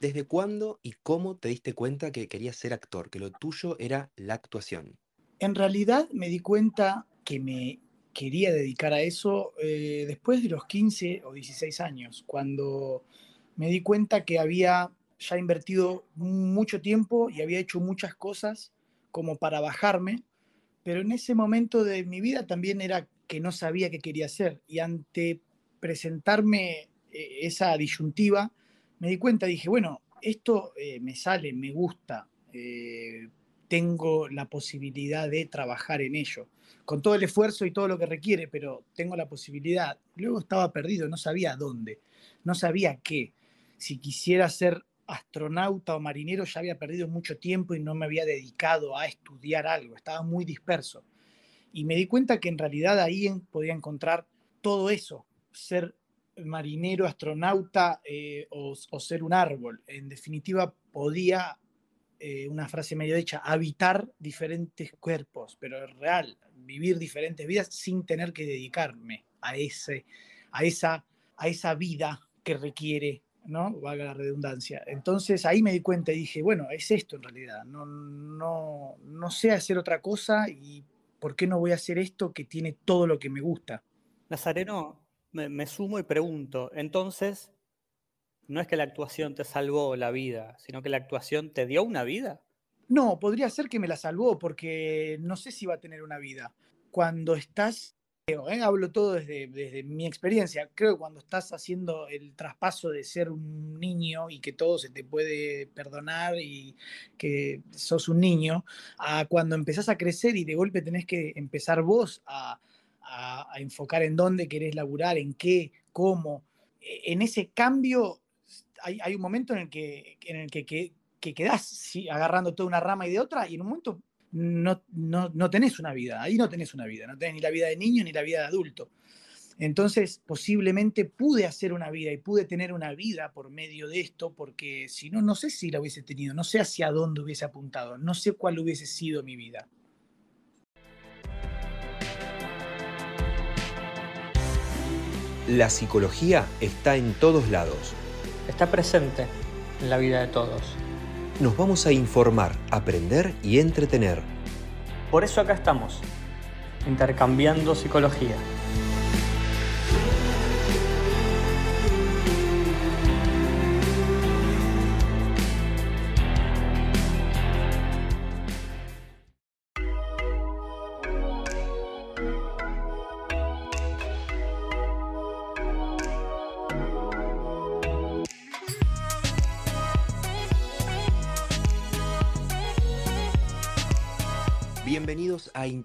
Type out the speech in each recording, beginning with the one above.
¿Desde cuándo y cómo te diste cuenta que querías ser actor, que lo tuyo era la actuación? En realidad me di cuenta que me quería dedicar a eso eh, después de los 15 o 16 años, cuando me di cuenta que había ya invertido mucho tiempo y había hecho muchas cosas como para bajarme, pero en ese momento de mi vida también era que no sabía qué quería hacer y ante presentarme eh, esa disyuntiva, me di cuenta, dije, bueno, esto eh, me sale, me gusta, eh, tengo la posibilidad de trabajar en ello, con todo el esfuerzo y todo lo que requiere, pero tengo la posibilidad. Luego estaba perdido, no sabía dónde, no sabía qué. Si quisiera ser astronauta o marinero ya había perdido mucho tiempo y no me había dedicado a estudiar algo, estaba muy disperso. Y me di cuenta que en realidad ahí podía encontrar todo eso, ser marinero, astronauta eh, o, ser un árbol. En definitiva, podía, eh, una frase medio hecha, habitar diferentes cuerpos, pero es real, vivir diferentes vidas sin tener que dedicarme a, ese, a, esa, a esa vida que requiere, ¿no? Valga la redundancia. Entonces ahí me di cuenta y dije, bueno, es esto en realidad, no, no, no sé hacer otra cosa y ¿por qué no voy a hacer esto que tiene todo lo que me gusta? Nazareno, me, sumo y pregunto, entonces, no es que la actuación te salvó la vida, sino que la actuación te dio una vida. No, podría ser que me la salvó porque no sé si va a tener una vida. Cuando estás, ¿eh? hablo todo desde, desde mi experiencia, creo que cuando estás haciendo el traspaso de ser un niño y que todo se te puede perdonar y que sos un niño, a cuando empezás a crecer y de golpe tenés que empezar vos a, a, enfocar en dónde querés laburar, en qué, cómo. E, en ese cambio hay, un momento en el que, en el que, que, quedás agarrando toda una rama y de otra y en un momento no, no, tenés una vida, ahí no tenés una vida, no tenés ni la vida de niño ni la vida de adulto. Entonces, posiblemente pude hacer una vida y pude tener una vida por medio de esto, porque si no, no sé si la hubiese tenido, no sé hacia dónde hubiese apuntado, no sé cuál hubiese sido mi vida. La psicología está en todos lados. Está presente en la vida de todos. Nos vamos a informar, aprender y entretener. Por eso acá estamos, intercambiando psicología.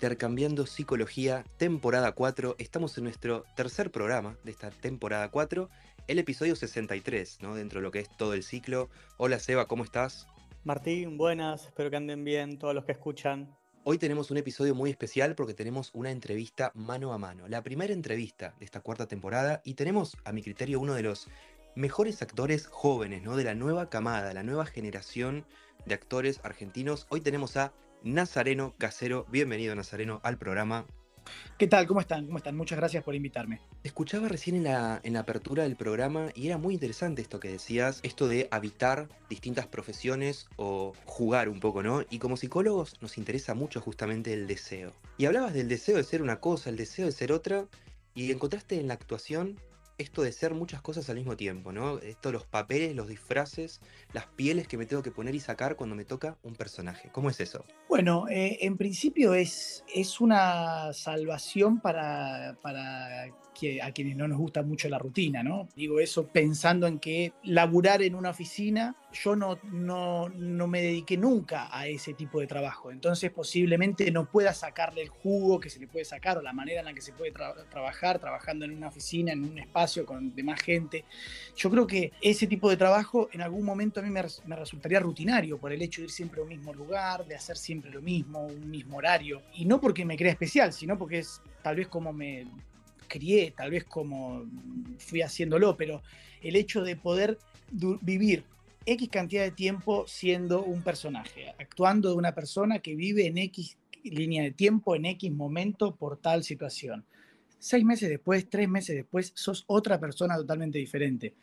Intercambiando Psicología, temporada 4. Estamos en nuestro tercer programa de esta temporada 4, el episodio 63, ¿no? Dentro de lo que es todo el ciclo. Hola Seba, ¿cómo estás? Martín, buenas, espero que anden bien todos los que escuchan. Hoy tenemos un episodio muy especial porque tenemos una entrevista mano a mano, la primera entrevista de esta cuarta temporada y tenemos, a mi criterio, uno de los mejores actores jóvenes, ¿no? De la nueva camada, la nueva generación de actores argentinos. Hoy tenemos a Nazareno Casero. Bienvenido, Nazareno, al programa. ¿Qué tal? ¿Cómo están? ¿Cómo están? Muchas gracias por invitarme. escuchaba recién en la, en la apertura del programa y era muy interesante esto que decías, esto de habitar distintas profesiones o jugar un poco, ¿no? Y como psicólogos nos interesa mucho justamente el deseo. Y hablabas del deseo de ser una cosa, el deseo de ser otra, y encontraste en la actuación esto de ser muchas cosas al mismo tiempo, ¿no? Esto, los papeles, los disfraces, las pieles que me tengo que poner y sacar cuando me toca un personaje. ¿Cómo es eso? Bueno, eh, en principio es, es una salvación para, para a quienes no nos gusta mucho la rutina, ¿no? Digo eso pensando en que laburar en una oficina, yo no, no, no me dediqué nunca a ese tipo de trabajo, entonces posiblemente no pueda sacarle el jugo que se le puede sacar o la manera en la que se puede trabajar trabajando en una oficina, en un espacio con demás gente. Yo creo que ese tipo de trabajo en algún momento a mí me, me resultaría rutinario por el hecho de ir siempre a un mismo lugar, de hacer siempre lo mismo, un mismo horario, y no porque me crea especial, sino porque es tal vez como me, crié, tal vez como fui haciéndolo, pero el hecho de poder vivir X cantidad de tiempo siendo un personaje, actuando de una persona que vive en X línea de tiempo, en X momento, por tal situación. Seis meses después, tres meses después, sos otra persona totalmente diferente.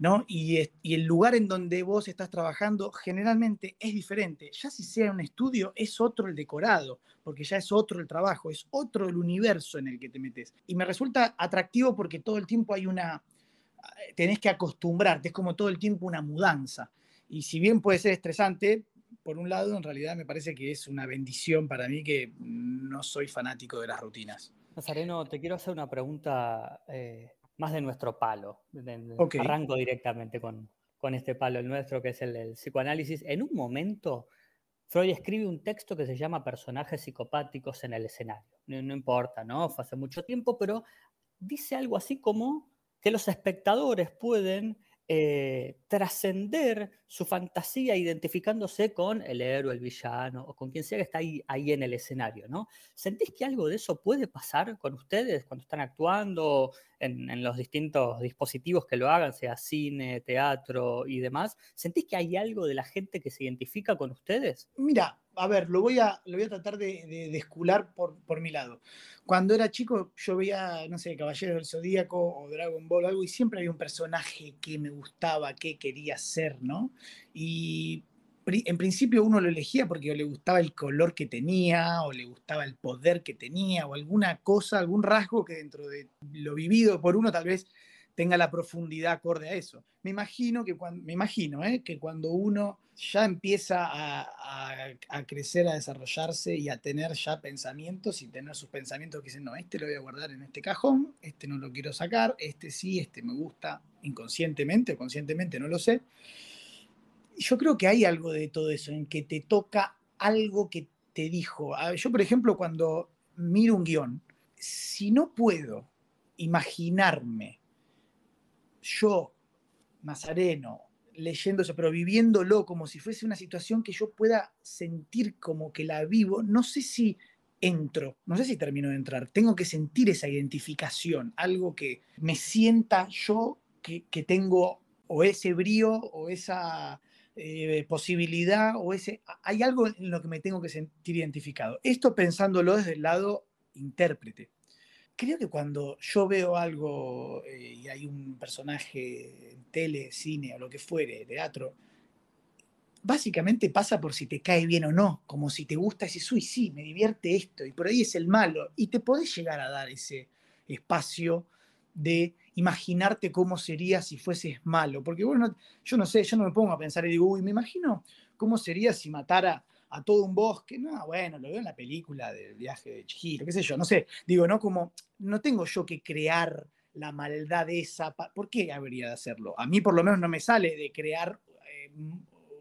¿No? Y, el lugar en donde vos estás trabajando generalmente es diferente. Ya si sea un estudio, es otro el decorado, porque ya es otro el trabajo, es otro el universo en el que te metes. Y me resulta atractivo porque todo el tiempo hay una, tenés que acostumbrarte, es como todo el tiempo una mudanza. Y si bien puede ser estresante, por un lado, en realidad me parece que es una bendición para mí que no soy fanático de las rutinas. Nazareno, te quiero hacer una pregunta eh, más de nuestro palo. Arranco directamente con, con, este palo, el nuestro, que es el del psicoanálisis. En un momento, Freud escribe un texto que se llama Personajes psicopáticos en el escenario. No, no importa, ¿no? Fue hace mucho tiempo, pero dice algo así como que los espectadores pueden eh, trascender su fantasía identificándose con el héroe, el villano o con quien sea que está ahí, en el escenario, ¿no? ¿Sentís que algo de eso puede pasar con ustedes cuando están actuando en, en, los distintos dispositivos que lo hagan, sea cine, teatro y demás? ¿Sentís que hay algo de la gente que se identifica con ustedes? Mira, a ver, lo voy a, lo voy a tratar de, de, escular por, por, mi lado. Cuando era chico, yo veía, no sé, Caballeros del Zodíaco o Dragon Ball o algo, y siempre había un personaje que me gustaba, que quería ser, ¿no? Y en principio uno lo elegía porque le gustaba el color que tenía, o le gustaba el poder que tenía, o alguna cosa, algún rasgo que dentro de lo vivido por uno tal vez tenga la profundidad acorde a eso. Me imagino que cuando, me imagino, ¿eh? que cuando uno ya empieza a, a, crecer, a desarrollarse y a tener ya pensamientos y tener sus pensamientos que dicen, no, este lo voy a guardar en este cajón, este no lo quiero sacar, este sí, este me gusta inconscientemente o conscientemente, no lo sé. Yo creo que hay algo de todo eso, en que te toca algo que te dijo. Yo, por ejemplo, cuando miro un guion, si no puedo imaginarme yo, Nazareno, leyéndose, pero viviéndolo como si fuese una situación que yo pueda sentir como que la vivo, no sé si entro, no sé si termino de entrar, tengo que sentir esa identificación, algo que me sienta yo que, que tengo o ese brío o esa eh, posibilidad o ese... Hay algo en lo que me tengo que sentir identificado. Esto pensándolo desde el lado intérprete creo que cuando yo veo algo eh, y hay un personaje en tele, cine o lo que fuere, teatro, básicamente pasa por si te cae bien o no, como si te gusta ese uy, sí, me divierte esto, y por ahí es el malo, y te podés llegar a dar ese espacio de imaginarte cómo sería si fueses malo, porque bueno, yo no sé, yo no me pongo a pensar y digo, uy, me imagino cómo sería si matara a todo un bosque. No, bueno, lo veo en la película del viaje de Chihiro, qué sé yo, no sé. Digo, ¿no? Como no tengo yo que crear la maldad esa. ¿Por qué habría de hacerlo? A mí por lo menos no me sale de crear eh,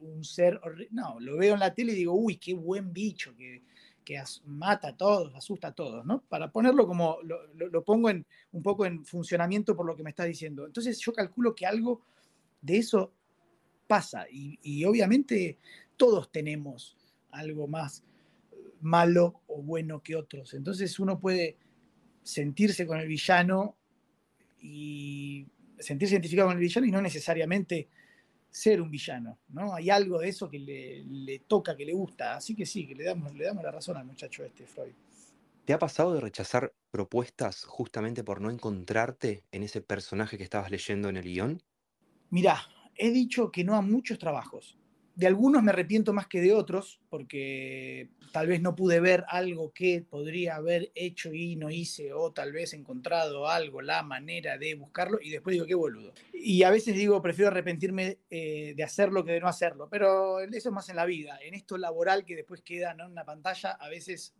un ser. No, lo veo en la tele y digo, uy, qué buen bicho que, que mata a todos, asusta a todos, ¿no? Para ponerlo como, lo, pongo en, un poco en funcionamiento por lo que me está diciendo. Entonces yo calculo que algo de eso pasa y obviamente todos tenemos algo más malo o bueno que otros. Entonces uno puede sentirse con el villano y sentirse identificado con el villano y no necesariamente ser un villano, ¿no? Hay algo de eso que le, toca, que le gusta, así que sí, que le damos, le damos la razón al muchacho este, Freud. ¿Te ha pasado de rechazar propuestas justamente por no encontrarte en ese personaje que estabas leyendo en el guion? Mirá, he dicho que no a muchos trabajos de algunos me arrepiento más que de otros, porque tal vez no pude ver algo que podría haber hecho y no hice, o tal vez encontrado algo, la manera de buscarlo, y después digo, qué boludo. Y a veces digo, prefiero arrepentirme eh, de hacerlo que de no hacerlo, pero eso es más en la vida. En esto laboral que después queda en una pantalla, a veces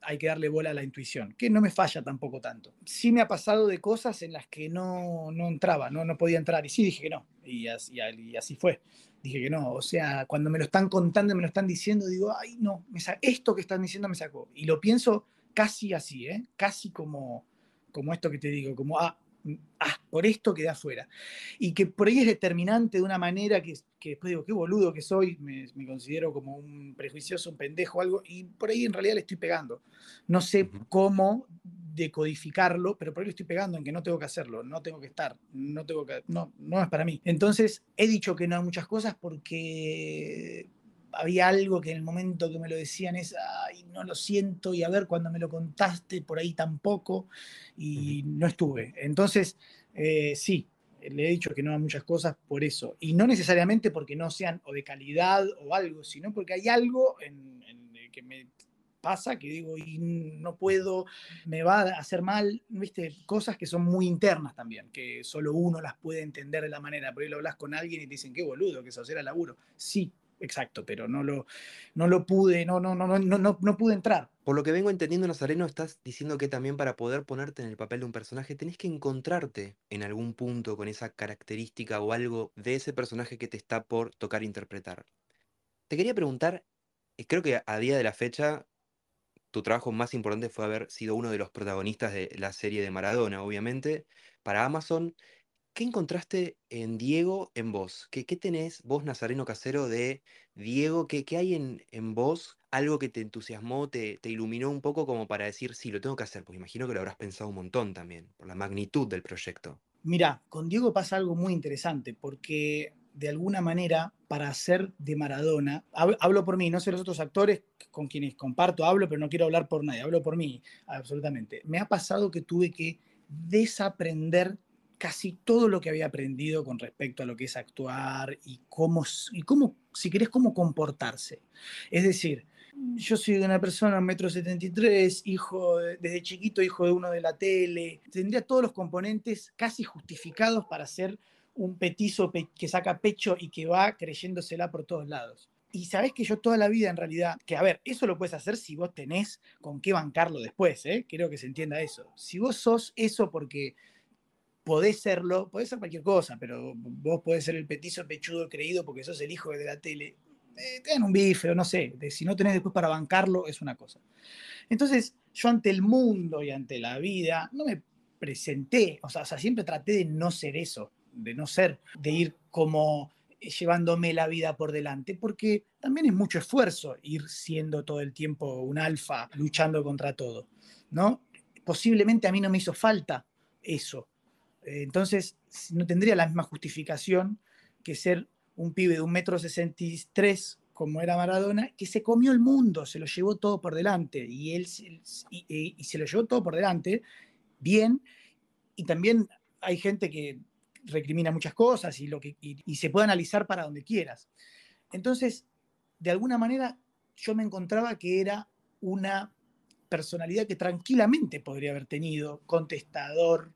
hay que darle bola a la intuición, que no me falla tampoco tanto. Sí me ha pasado de cosas en las que no, no entraba, no, no podía entrar, y sí dije que no, y así, y así fue dije que no. O sea, cuando me lo están contando, me lo están diciendo, digo, ay, no, me esto que están diciendo me sacó. Y lo pienso casi así, ¿eh? Casi como, como esto que te digo, como, ah, mm, ah, por esto quedé afuera. Y que por ahí es determinante de una manera que, que después digo, qué boludo que soy, me, me, considero como un prejuicioso, un pendejo, algo, y por ahí en realidad le estoy pegando. No sé cómo decodificarlo, pero por ahí lo estoy pegando en que no tengo que hacerlo, no tengo que estar, no tengo que, no, no es para mí. Entonces he dicho que no a muchas cosas porque había algo que en el momento que me lo decían es, ay, no lo siento, y a ver, cuando me lo contaste, por ahí tampoco, y no estuve. Entonces, eh, sí, le he dicho que no a muchas cosas por eso. Y no necesariamente porque no sean o de calidad o algo, sino porque hay algo en, que me pasa que digo, y no puedo, me va a hacer mal, ¿viste? Cosas que son muy internas también, que solo uno las puede entender de la manera. Por ahí lo hablas con alguien y te dicen, qué boludo, que eso era laburo. Sí, exacto, pero no lo, no lo pude, no, no, no, no, no, no pude entrar. Por lo que vengo entendiendo, Nazareno, estás diciendo que también para poder ponerte en el papel de un personaje tenés que encontrarte en algún punto con esa característica o algo de ese personaje que te está por tocar interpretar. Te quería preguntar, eh, creo que a día de la fecha tu trabajo más importante fue haber sido uno de los protagonistas de la serie de Maradona, obviamente, para Amazon. ¿Qué encontraste en Diego en vos? ¿Qué, qué tenés vos, Nazareno Casero, de Diego? ¿Qué, hay en, en, vos? Algo que te entusiasmó, te, te, iluminó un poco como para decir, sí, lo tengo que hacer, porque imagino que lo habrás pensado un montón también, por la magnitud del proyecto. Mira, con Diego pasa algo muy interesante, porque de alguna manera, para hacer de Maradona, hablo por mí, no sé los otros actores con quienes comparto, hablo, pero no quiero hablar por nadie, hablo por mí, absolutamente. Me ha pasado que tuve que desaprender casi todo lo que había aprendido con respecto a lo que es actuar y cómo, y cómo si querés, cómo comportarse. Es decir, yo soy una persona, metro 73, hijo desde chiquito, hijo de uno de la tele. Tendría todos los componentes casi justificados para ser un petizo que saca pecho y que va creyéndosela por todos lados. Y sabés que yo toda la vida en realidad, que a ver, eso lo puedes hacer si vos tenés con qué bancarlo después, ¿eh? Quiero que se entienda eso. Si vos sos eso porque podés serlo, podés ser cualquier cosa, pero vos podés ser el petizo pechudo creído porque sos el hijo de la tele. Eh, un bife o no sé, de, si no tenés después para bancarlo es una cosa. Entonces, yo ante el mundo y ante la vida no me presenté, o sea, siempre traté de no ser eso, de no ser, de ir como llevándome la vida por delante, porque también es mucho esfuerzo ir siendo todo el tiempo un alfa, luchando contra todo, ¿no? Posiblemente a mí no me hizo falta eso, entonces, no tendría la misma justificación que ser un pibe de un metro sesenta y tres como era Maradona, que se comió el mundo, se lo llevó todo por delante, y él y, se lo llevó todo por delante, bien, y también hay gente que recrimina muchas cosas y, lo que, y se puede analizar para donde quieras. Entonces, de alguna manera, yo me encontraba que era una personalidad que tranquilamente podría haber tenido, contestador,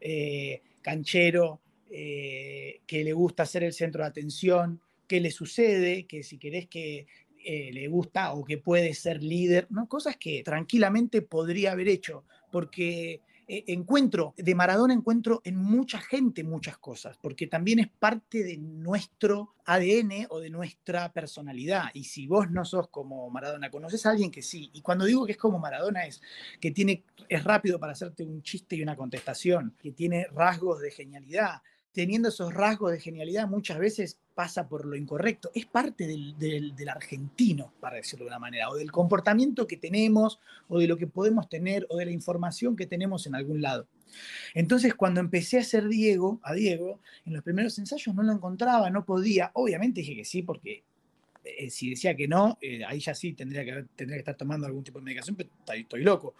eh, canchero, eh, que le gusta ser el centro de atención, que le sucede, que si querés que eh, le gusta o que puede ser líder, ¿no? cosas que tranquilamente podría haber hecho, porque eh, encuentro, de Maradona encuentro en mucha gente muchas cosas, porque también es parte de nuestro ADN o de nuestra personalidad. Y si vos no sos como Maradona, conoces a alguien que sí. Y cuando digo que es como Maradona es que tiene, es rápido para hacerte un chiste y una contestación, que tiene rasgos de genialidad, teniendo esos rasgos de genialidad muchas veces pasa por lo incorrecto. Es parte del, argentino, para decirlo de una manera, o del comportamiento que tenemos, o de lo que podemos tener, o de la información que tenemos en algún lado. Entonces, cuando empecé a hacer Diego, a Diego, en los primeros ensayos no lo encontraba, no podía. Obviamente dije que sí, porque eh, si decía que no, eh, ahí ya sí tendría que, estar tomando algún tipo de medicación, pero estoy loco.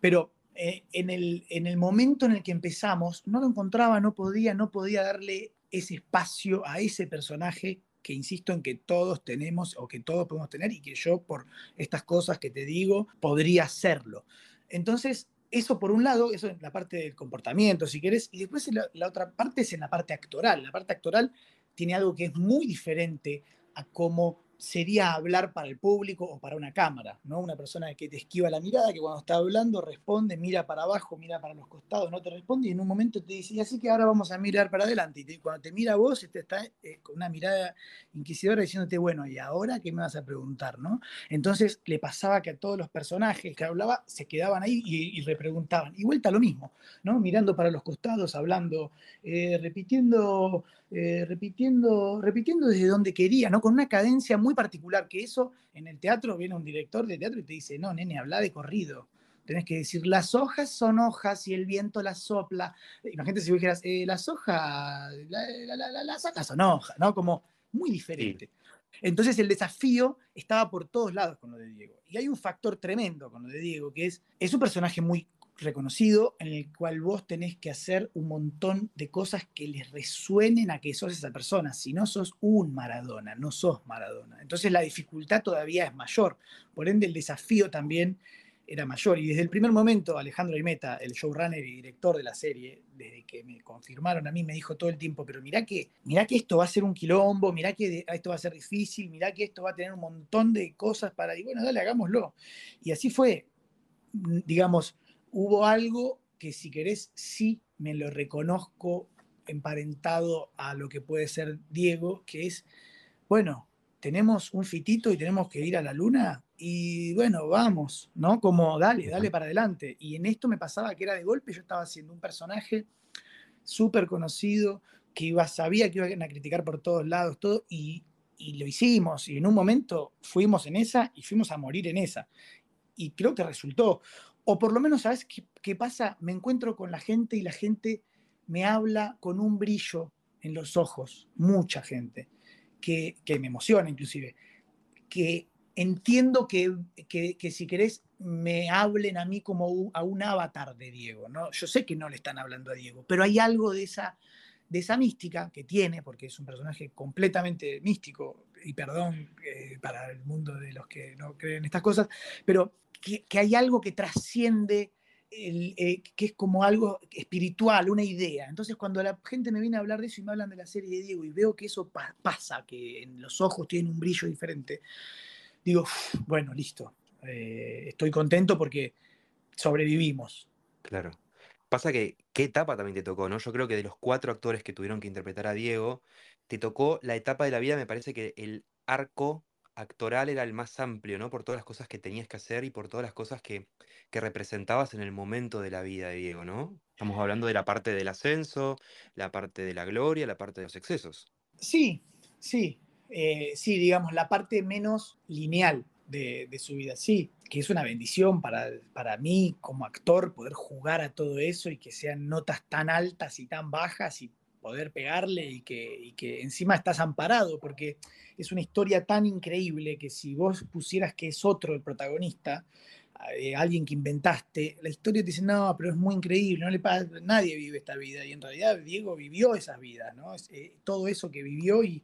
Pero eh, en, el, en el momento en el que empezamos, no lo encontraba, no podía, no podía darle ese espacio a ese personaje que insisto en que todos tenemos o que todos podemos tener y que yo por estas cosas que te digo podría hacerlo. Entonces, eso por un lado, eso es la parte del comportamiento, si querés, y después la, la otra parte es en la parte actoral. La parte actoral tiene algo que es muy diferente a cómo sería hablar para el público o para una cámara, ¿no? Una persona que te esquiva la mirada, que cuando está hablando responde, mira para abajo, mira para los costados, no te responde y en un momento te dice, y así que ahora vamos a mirar para adelante. Y cuando te mira vos, te está eh, con una mirada inquisidora diciéndote, bueno, ¿y ahora qué me vas a preguntar, no? Entonces le pasaba que a todos los personajes que hablaba se quedaban ahí y, y repreguntaban. Y vuelta lo mismo, ¿no? Mirando para los costados, hablando, eh, repitiendo, eh, repitiendo, repitiendo desde donde quería, ¿no? Con una cadencia muy particular, que eso en el teatro viene un director de teatro y te dice, no, nene, habla de corrido. Tenés que decir, las hojas son hojas y el viento las sopla. Imagínate si dijeras, eh, las hojas, las hojas son hojas, ¿no? Como muy diferente. Entonces el desafío estaba por todos lados con lo de Diego. Y hay un factor tremendo con lo de Diego, que es, es un personaje muy reconocido en el cual vos tenés que hacer un montón de cosas que les resuenen a que sos esa persona. Si no sos un Maradona, no sos Maradona. Entonces la dificultad todavía es mayor. Por ende, el desafío también era mayor. Y desde el primer momento, Alejandro Aimeta, el showrunner y director de la serie, desde que me confirmaron a mí, me dijo todo el tiempo, pero mirá que, mirá que esto va a ser un quilombo, mirá que esto va a ser difícil, mirá que esto va a tener un montón de cosas para... Y bueno, dale, hagámoslo. Y así fue, digamos, hubo algo que si querés, sí me lo reconozco emparentado a lo que puede ser Diego, que es, bueno, tenemos un fitito y tenemos que ir a la luna y bueno, vamos, ¿no? Como dale, dale para adelante. Y en esto me pasaba que era de golpe, yo estaba haciendo un personaje súper conocido, que iba, sabía que iban a criticar por todos lados, todo, y, y lo hicimos. Y en un momento fuimos en esa y fuimos a morir en esa. Y creo que resultó. O por lo menos, ¿sabes qué, pasa? Me encuentro con la gente y la gente me habla con un brillo en los ojos, mucha gente, que, me emociona inclusive, que entiendo que, que, si querés me hablen a mí como a un avatar de Diego, ¿no? Yo sé que no le están hablando a Diego, pero hay algo de esa, de esa mística que tiene, porque es un personaje completamente místico, y perdón eh, para el mundo de los que no creen estas cosas, pero que, hay algo que trasciende, eh, que es como algo espiritual, una idea. Entonces, cuando la gente me viene a hablar de eso y me hablan de la serie de Diego y veo que eso pasa, que en los ojos tienen un brillo diferente, digo, bueno, listo, eh, estoy contento porque sobrevivimos. Claro. Pasa que, ¿qué etapa también te tocó, no? Yo creo que de los cuatro actores que tuvieron que interpretar a Diego, te tocó la etapa de la vida, me parece que el arco actoral era el más amplio, ¿no? Por todas las cosas que tenías que hacer y por todas las cosas que, que representabas en el momento de la vida de Diego, ¿no? Estamos hablando de la parte del ascenso, la parte de la gloria, la parte de los excesos. Sí, sí, eh, sí, digamos, la parte menos lineal de, su vida, sí, que es una bendición para, para mí como actor poder jugar a todo eso y que sean notas tan altas y tan bajas y poder pegarle y que, que encima estás amparado, porque es una historia tan increíble que si vos pusieras que es otro el protagonista, eh, alguien que inventaste, la historia te dice, no, pero es muy increíble, no le pasa, nadie vive esta vida, y en realidad Diego vivió esas vidas, ¿no? Eh, todo eso que vivió y,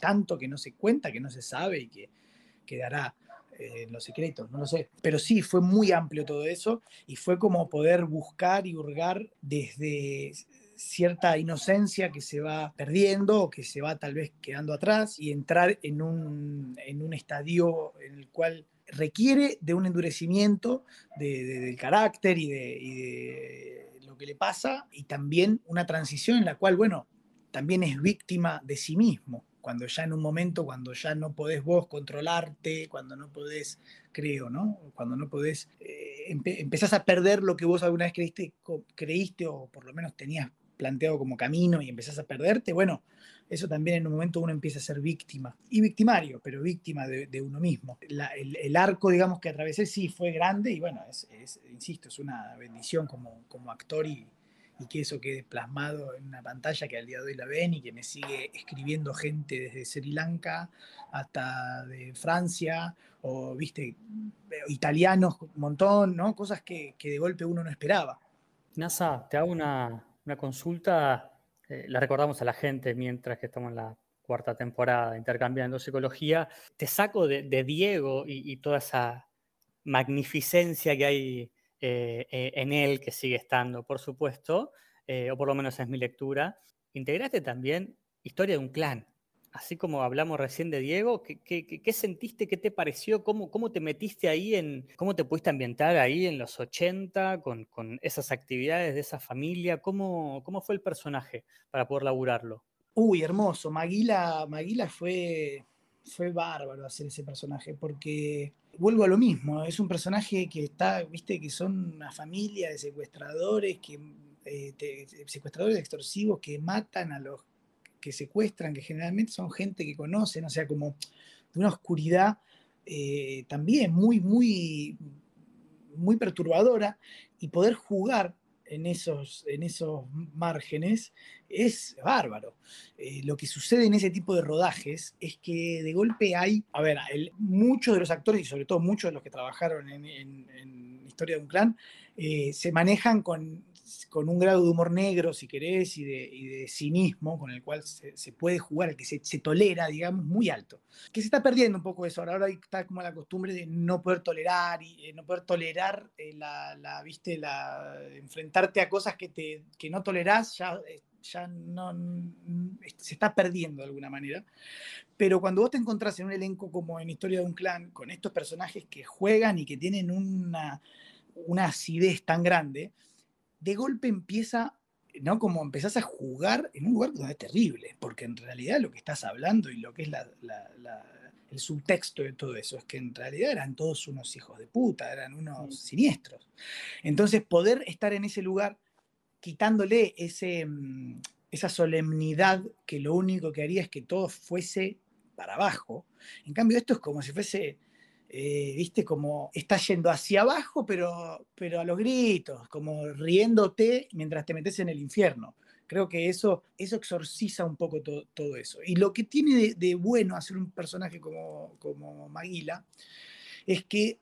tanto que no se cuenta, que no se sabe y que quedará los secretos, no lo sé. Pero sí, fue muy amplio todo eso y fue como poder buscar y hurgar desde cierta inocencia que se va perdiendo o que se va tal vez quedando atrás y entrar en un, en un estadio en el cual requiere de un endurecimiento del carácter y de, y de, lo que le pasa y también una transición en la cual, bueno, también es víctima de sí mismo. Cuando ya en un momento, cuando ya no podés vos controlarte, cuando no podés, creo, ¿no? Cuando no podés, eh, empezás a perder lo que vos alguna vez creíste, creíste o por lo menos tenías planteado como camino y empezás a perderte, bueno, eso también en un momento uno empieza a ser víctima. Y victimario, pero víctima de, uno mismo. el, arco, digamos, que atravesé sí fue grande y bueno, es, insisto, es una bendición como, como actor y, y, que eso quede plasmado en una pantalla que al día de hoy la ven y que me sigue escribiendo gente desde Sri Lanka hasta de Francia o, viste, italianos, un montón, ¿no? Cosas que, que de golpe uno no esperaba. NASA, te hago una, una consulta, eh, la recordamos a la gente mientras que estamos en la cuarta temporada intercambiando psicología. Te saco de, Diego y, toda esa magnificencia que hay eh, eh, en él, que sigue estando, por supuesto, o por lo menos es mi lectura. Integraste también Historia de un clan, así como hablamos recién de Diego, ¿qué, sentiste, qué te pareció, cómo, cómo te metiste ahí, en, cómo te pudiste ambientar ahí en los 80 con, esas actividades de esa familia? ¿Cómo, ¿Cómo fue el personaje para poder laburarlo? Uy, hermoso. Maguila, Maguila fue, fue bárbaro hacer ese personaje porque vuelvo a lo mismo, es un personaje que está, viste, que son una familia de secuestradores, que, eh, secuestradores extorsivos que matan a los que secuestran, que generalmente son gente que conocen, o sea, como de una oscuridad eh, también muy, muy, muy perturbadora, y poder jugar en esos, en esos márgenes es bárbaro. Eh, lo que sucede en ese tipo de rodajes es que de golpe hay, a ver, muchos de los actores y sobre todo muchos de los que trabajaron en, Historia de un Clan, eh, se manejan con, con, un grado de humor negro, si querés, y de, cinismo con el cual se, puede jugar, que se, tolera, digamos, muy alto. Que se está perdiendo un poco eso. Ahora, ahora está como la costumbre de no poder tolerar, y eh, no poder tolerar la, la, viste, la, enfrentarte a cosas que, te, que no tolerás, ya ya no, se está perdiendo de alguna manera. Pero cuando vos te encontrás en un elenco como en Historia de un Clan, con estos personajes que juegan y que tienen una, una acidez tan grande, de golpe empieza, ¿no? Como empezás a jugar en un lugar donde es terrible, porque en realidad lo que estás hablando y lo que es el subtexto de todo eso es que en realidad eran todos unos hijos de puta, eran unos siniestros. Entonces, poder estar en ese lugar quitándole ese, mm, esa solemnidad que lo único que haría es que todo fuese para abajo. En cambio, esto es como si fuese, eh, viste, como está yendo hacia abajo, pero, pero a los gritos, como riéndote mientras te metes en el infierno. Creo que eso, eso exorciza un poco todo eso. Y lo que tiene de, bueno hacer un personaje como, como Maguila es que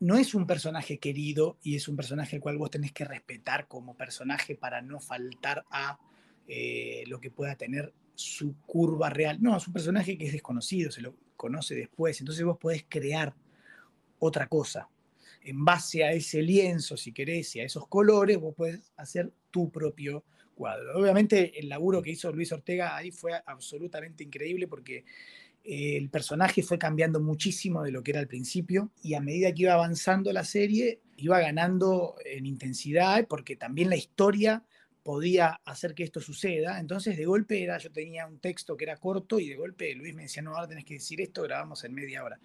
no es un personaje querido y es un personaje al cual vos tenés que respetar como personaje para no faltar a eh, lo que pueda tener su curva real. No, es un personaje que es desconocido, se lo conoce después, entonces vos podés crear otra cosa. En base a ese lienzo, si querés, y a esos colores, vos podés hacer tu propio cuadro. Obviamente el laburo que hizo Luis Ortega ahí fue absolutamente increíble porque el personaje fue cambiando muchísimo de lo que era al principio y a medida que iba avanzando la serie iba ganando en intensidad porque también la historia podía hacer que esto suceda. Entonces, de golpe era, yo tenía un texto que era corto y de golpe Luis me decía, no, ahora tenés que decir esto, grabamos en media hora.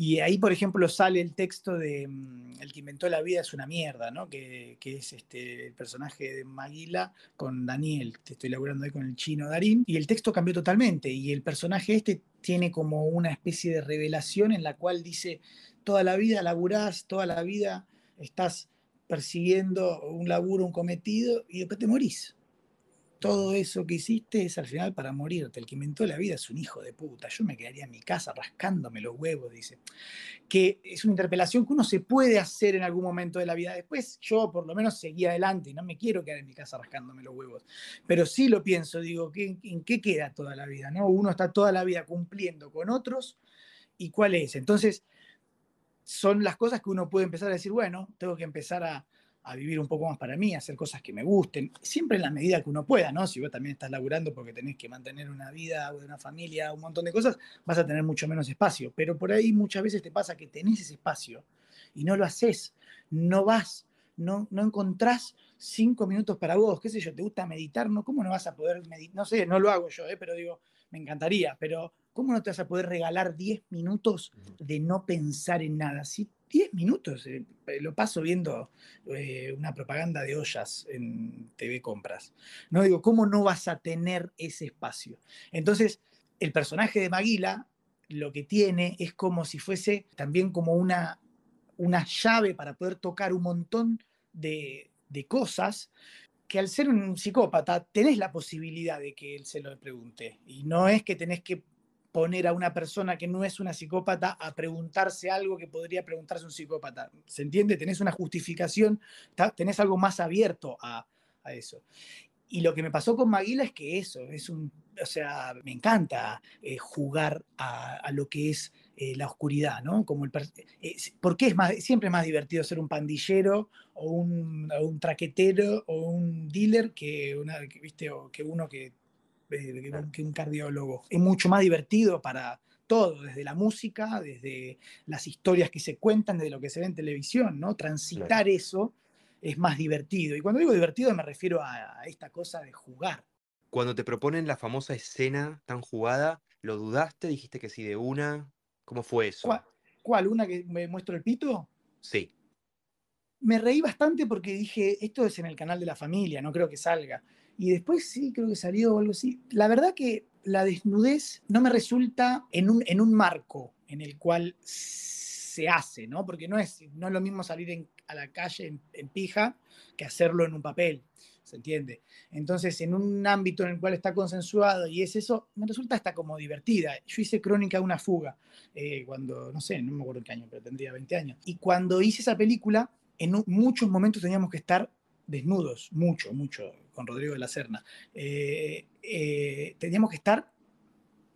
Y ahí, por ejemplo, sale el texto de mm, El que inventó la vida es una mierda, ¿no? Que, que, es este, el personaje de Maguila con Daniel, te estoy laburando ahí con el chino Darín, y el texto cambió totalmente, y el personaje este tiene como una especie de revelación en la cual dice, toda la vida laburás, toda la vida estás persiguiendo un laburo, un cometido, y después te morís. Todo eso que hiciste es al final para morirte. El que inventó la vida es un hijo de puta. Yo me quedaría en mi casa rascándome los huevos, dice. Que es una interpelación que uno se puede hacer en algún momento de la vida. Después yo por lo menos seguí adelante y no me quiero quedar en mi casa rascándome los huevos. Pero sí lo pienso, digo, ¿en qué queda toda la vida? ¿no? Uno está toda la vida cumpliendo con otros y cuál es. Entonces, son las cosas que uno puede empezar a decir, bueno, tengo que empezar a, vivir un poco más para mí, a hacer cosas que me gusten, siempre en la medida que uno pueda, ¿no? Si vos también estás laburando porque tenés que mantener una vida, una familia, un montón de cosas, vas a tener mucho menos espacio. Pero por ahí muchas veces te pasa que tenés ese espacio y no lo haces, no vas, no, no encontrás cinco minutos para vos, qué sé yo, te gusta meditar, ¿no? ¿Cómo no vas a poder meditar? No sé, no lo hago yo, ¿eh? pero digo, me encantaría, pero ¿cómo no te vas a poder regalar 10 minutos de no pensar en nada? Si 10 minutos, eh, lo paso viendo eh, una propaganda de ollas en TV Compras. No digo, ¿cómo no vas a tener ese espacio? Entonces, el personaje de Maguila lo que tiene es como si fuese también como una, una llave para poder tocar un montón de, de cosas que al ser un psicópata tenés la posibilidad de que él se lo pregunte. Y no es que tenés que poner a una persona que no es una psicópata a preguntarse algo que podría preguntarse un psicópata. ¿Se entiende? Tenés una justificación, tenés algo más abierto a, eso. Y lo que me pasó con Maguila es que eso, es un, o sea, me encanta eh, jugar a, lo que es eh, la oscuridad, ¿no? Como el, eh, porque es siempre es más divertido ser un pandillero o un, un traquetero o un dealer que, una, ¿viste? O que uno que, que un cardiólogo. Es mucho más divertido para todo, desde la música, desde las historias que se cuentan, desde lo que se ve en televisión, ¿no? Transitar eso es más divertido. Y cuando digo divertido me refiero a, a esta cosa de jugar. Cuando te proponen la famosa escena tan jugada, ¿lo dudaste? ¿Dijiste que sí de una? ¿Cómo fue eso? ¿Cuál? ¿Una que me muestro el pito? Sí. Me reí bastante porque dije, esto es en el canal de la familia, no creo que salga. Y después sí, creo que salió algo así. La verdad que la desnudez no me resulta en un, en un marco en el cual se hace, ¿no? Porque no es, no es lo mismo salir a la calle en pija que hacerlo en un papel. ¿se entiende? Entonces, en un ámbito en el cual está consensuado y es eso, me resulta hasta como divertida. Yo hice Crónica de una fuga, eh, cuando, no sé, no me acuerdo qué año, pero tendría 20 años. Y cuando hice esa película, en muchos momentos teníamos que estar desnudos, mucho, mucho, con Rodrigo de la Serna. Eh, eh, teníamos que estar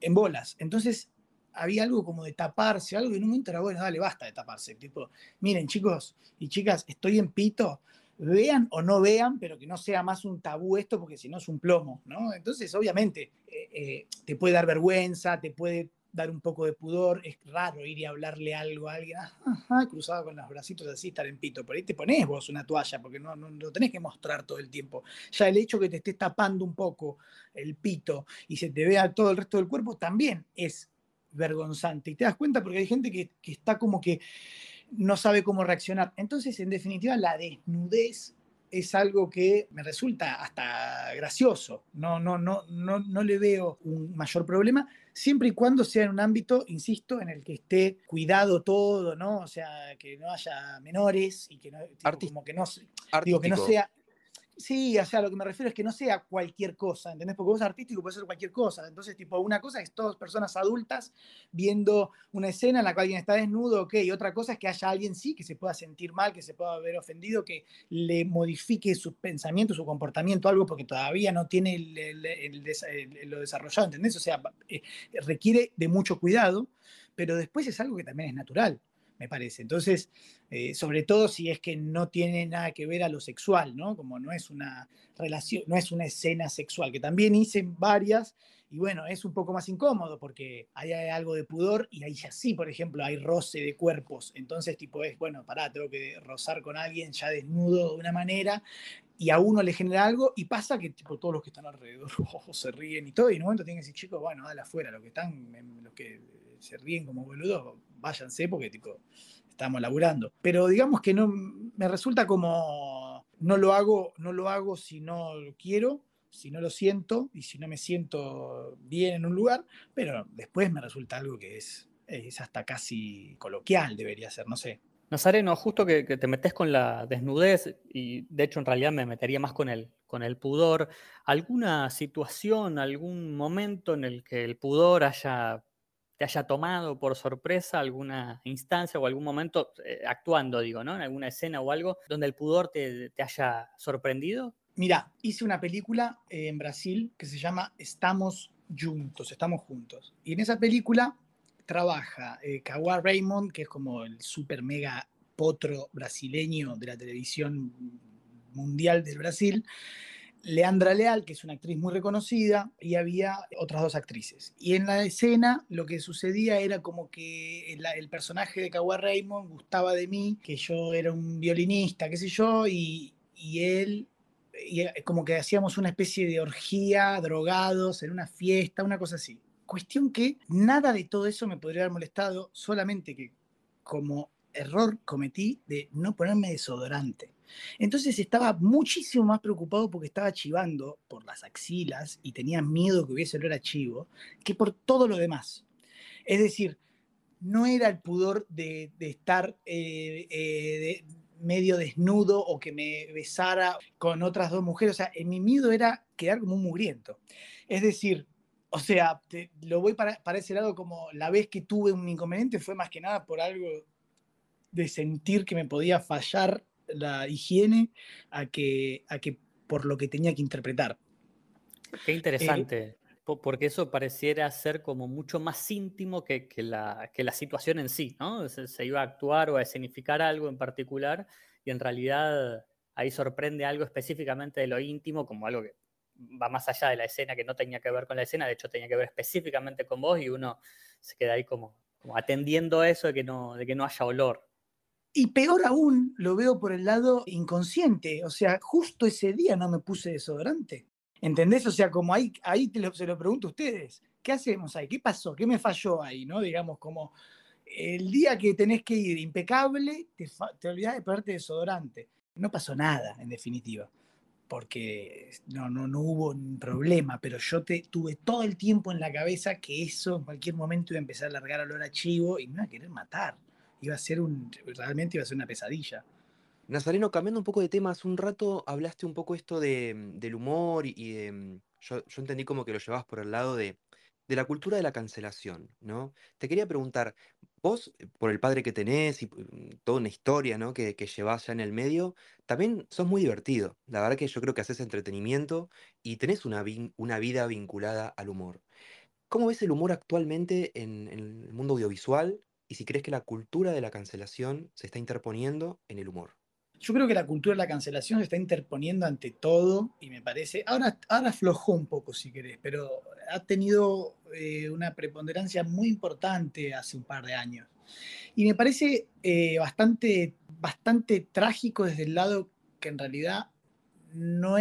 en bolas. Entonces había algo como de taparse, algo y en un momento era bueno, dale, basta de taparse. Tipo, miren, chicos y chicas, estoy en pito, vean o no vean, pero que no sea más un tabú esto, porque si no es un plomo, ¿no? Entonces, obviamente, eh, te puede dar vergüenza, te puede dar un poco de pudor, es raro ir y hablarle algo a alguien, cruzado con los bracitos así, estar en pito, por ahí te pones vos una toalla, porque no, no, lo tenés que mostrar todo el tiempo. Ya el hecho que te estés tapando un poco el pito y se te vea todo el resto del cuerpo también es vergonzante. Y te das cuenta porque hay gente que, que está como que no sabe cómo reaccionar. Entonces, en definitiva, la desnudez es algo que me resulta hasta gracioso. No, no, no, no, no le veo un mayor problema, siempre y cuando sea en un ámbito, insisto, en el que esté cuidado todo, ¿no? O sea, que no haya menores y que no, como que no, digo, que no sea Sí, o sea, lo que me refiero es que no sea cualquier cosa, ¿entendés? Porque vos artístico puede ser cualquier cosa. Entonces, tipo, una cosa es todas personas adultas viendo una escena en la cual alguien está desnudo, ok, y otra cosa es que haya alguien, sí, que se pueda sentir mal, que se pueda ver ofendido, que le modifique su pensamiento, su comportamiento, algo, porque todavía no tiene lo desarrollado, ¿entendés? O sea, eh, requiere de mucho cuidado, pero después es algo que también es natural me parece. Entonces, eh, sobre todo si es que no tiene nada que ver a lo sexual, ¿no? Como no es una relación, no es una escena sexual, que también hice varias y bueno, es un poco más incómodo porque hay algo de pudor y ahí ya sí, por ejemplo, hay roce de cuerpos. Entonces, tipo, es, bueno, pará, tengo que rozar con alguien ya desnudo de una manera y a uno le genera algo y pasa que tipo todos los que están alrededor se ríen y todo y en un momento tienen que decir, chicos, bueno, dale afuera, los que están, los que se ríen como boludos, váyanse porque tipo, estamos laburando. Pero digamos que no me resulta como no lo hago, no lo hago si no lo quiero, si no lo siento y si no me siento bien en un lugar, pero después me resulta algo que es, es hasta casi coloquial, debería ser, no sé. Nazareno, justo que, te metes con la desnudez, y de hecho en realidad me metería más con el, con el pudor, ¿alguna situación, algún momento en el que el pudor haya haya tomado por sorpresa alguna instancia o algún momento, eh, actuando, digo, ¿no? En alguna escena o algo, donde el pudor te, haya sorprendido? Mira, hice una película eh, en Brasil que se llama Estamos Juntos, Estamos Juntos. Y en esa película trabaja eh, Raymond, que es como el super mega potro brasileño de la televisión mundial del Brasil, Leandra Leal, que es una actriz muy reconocida, y había otras dos actrices. Y en la escena lo que sucedía era como que el, personaje de Kawhi Raymond gustaba de mí, que yo era un violinista, qué sé yo, y, él, y como que hacíamos una especie de orgía, drogados, en una fiesta, una cosa así. Cuestión que nada de todo eso me podría haber molestado, solamente que como error cometí de no ponerme desodorante. Entonces estaba muchísimo más preocupado porque estaba chivando por las axilas y tenía miedo que hubiese olor a chivo que por todo lo demás. Es decir, no era el pudor de, estar eh, eh, medio desnudo o que me besara con otras dos mujeres. O sea, mi miedo era quedar como un mugriento. Es decir, o sea, lo voy para, para, ese lado como la vez que tuve un inconveniente fue más que nada por algo de sentir que me podía fallar la higiene a que, a que por lo que tenía que interpretar. Qué interesante, porque eso pareciera ser como mucho más íntimo que, que, la, que la situación en sí, ¿no? Se, iba a actuar o a escenificar algo en particular y en realidad ahí sorprende algo específicamente de lo íntimo como algo que va más allá de la escena, que no tenía que ver con la escena, de hecho tenía que ver específicamente con vos y uno se queda ahí como, como atendiendo eso de que, no, de que no haya olor. Y peor aún, lo veo por el lado inconsciente. O sea, justo ese día no me puse desodorante. ¿Entendés? O sea, como ahí, ahí se lo pregunto a ustedes. ¿Qué hacemos ahí? ¿Qué pasó? ¿Qué me falló ahí? ¿No? Digamos, como el día que tenés que ir impecable, te, te olvidás de ponerte desodorante. No pasó nada, en definitiva porque no, no, no hubo un problema, pero yo te, tuve todo el tiempo en la cabeza que eso en cualquier momento iba a empezar a largar olor a chivo y me iba a querer matar iba a ser un, realmente iba a ser una pesadilla. Nazareno, cambiando un poco de tema, hace un rato hablaste un poco esto de, mm, del humor y, mm, yo, entendí como que lo llevabas por el lado de, de la cultura de la cancelación, ¿no? Te quería preguntar, Vos, eh, por el padre que tenés y mm, toda una historia, ¿no? que, que llevás ya en el medio, también sos muy divertido. La verdad que yo creo que haces entretenimiento y tenés una, vida vinculada al humor. ¿Cómo ves el humor actualmente en, en el mundo audiovisual y si crees que la cultura de la cancelación se está interponiendo en el humor? Yo creo que la cultura de la cancelación se está interponiendo ante todo y me parece, ahora, ahora aflojó un poco si querés, pero ha tenido eh, una preponderancia muy importante hace un par de años. Y me parece eh, bastante, bastante trágico desde el lado que en realidad no,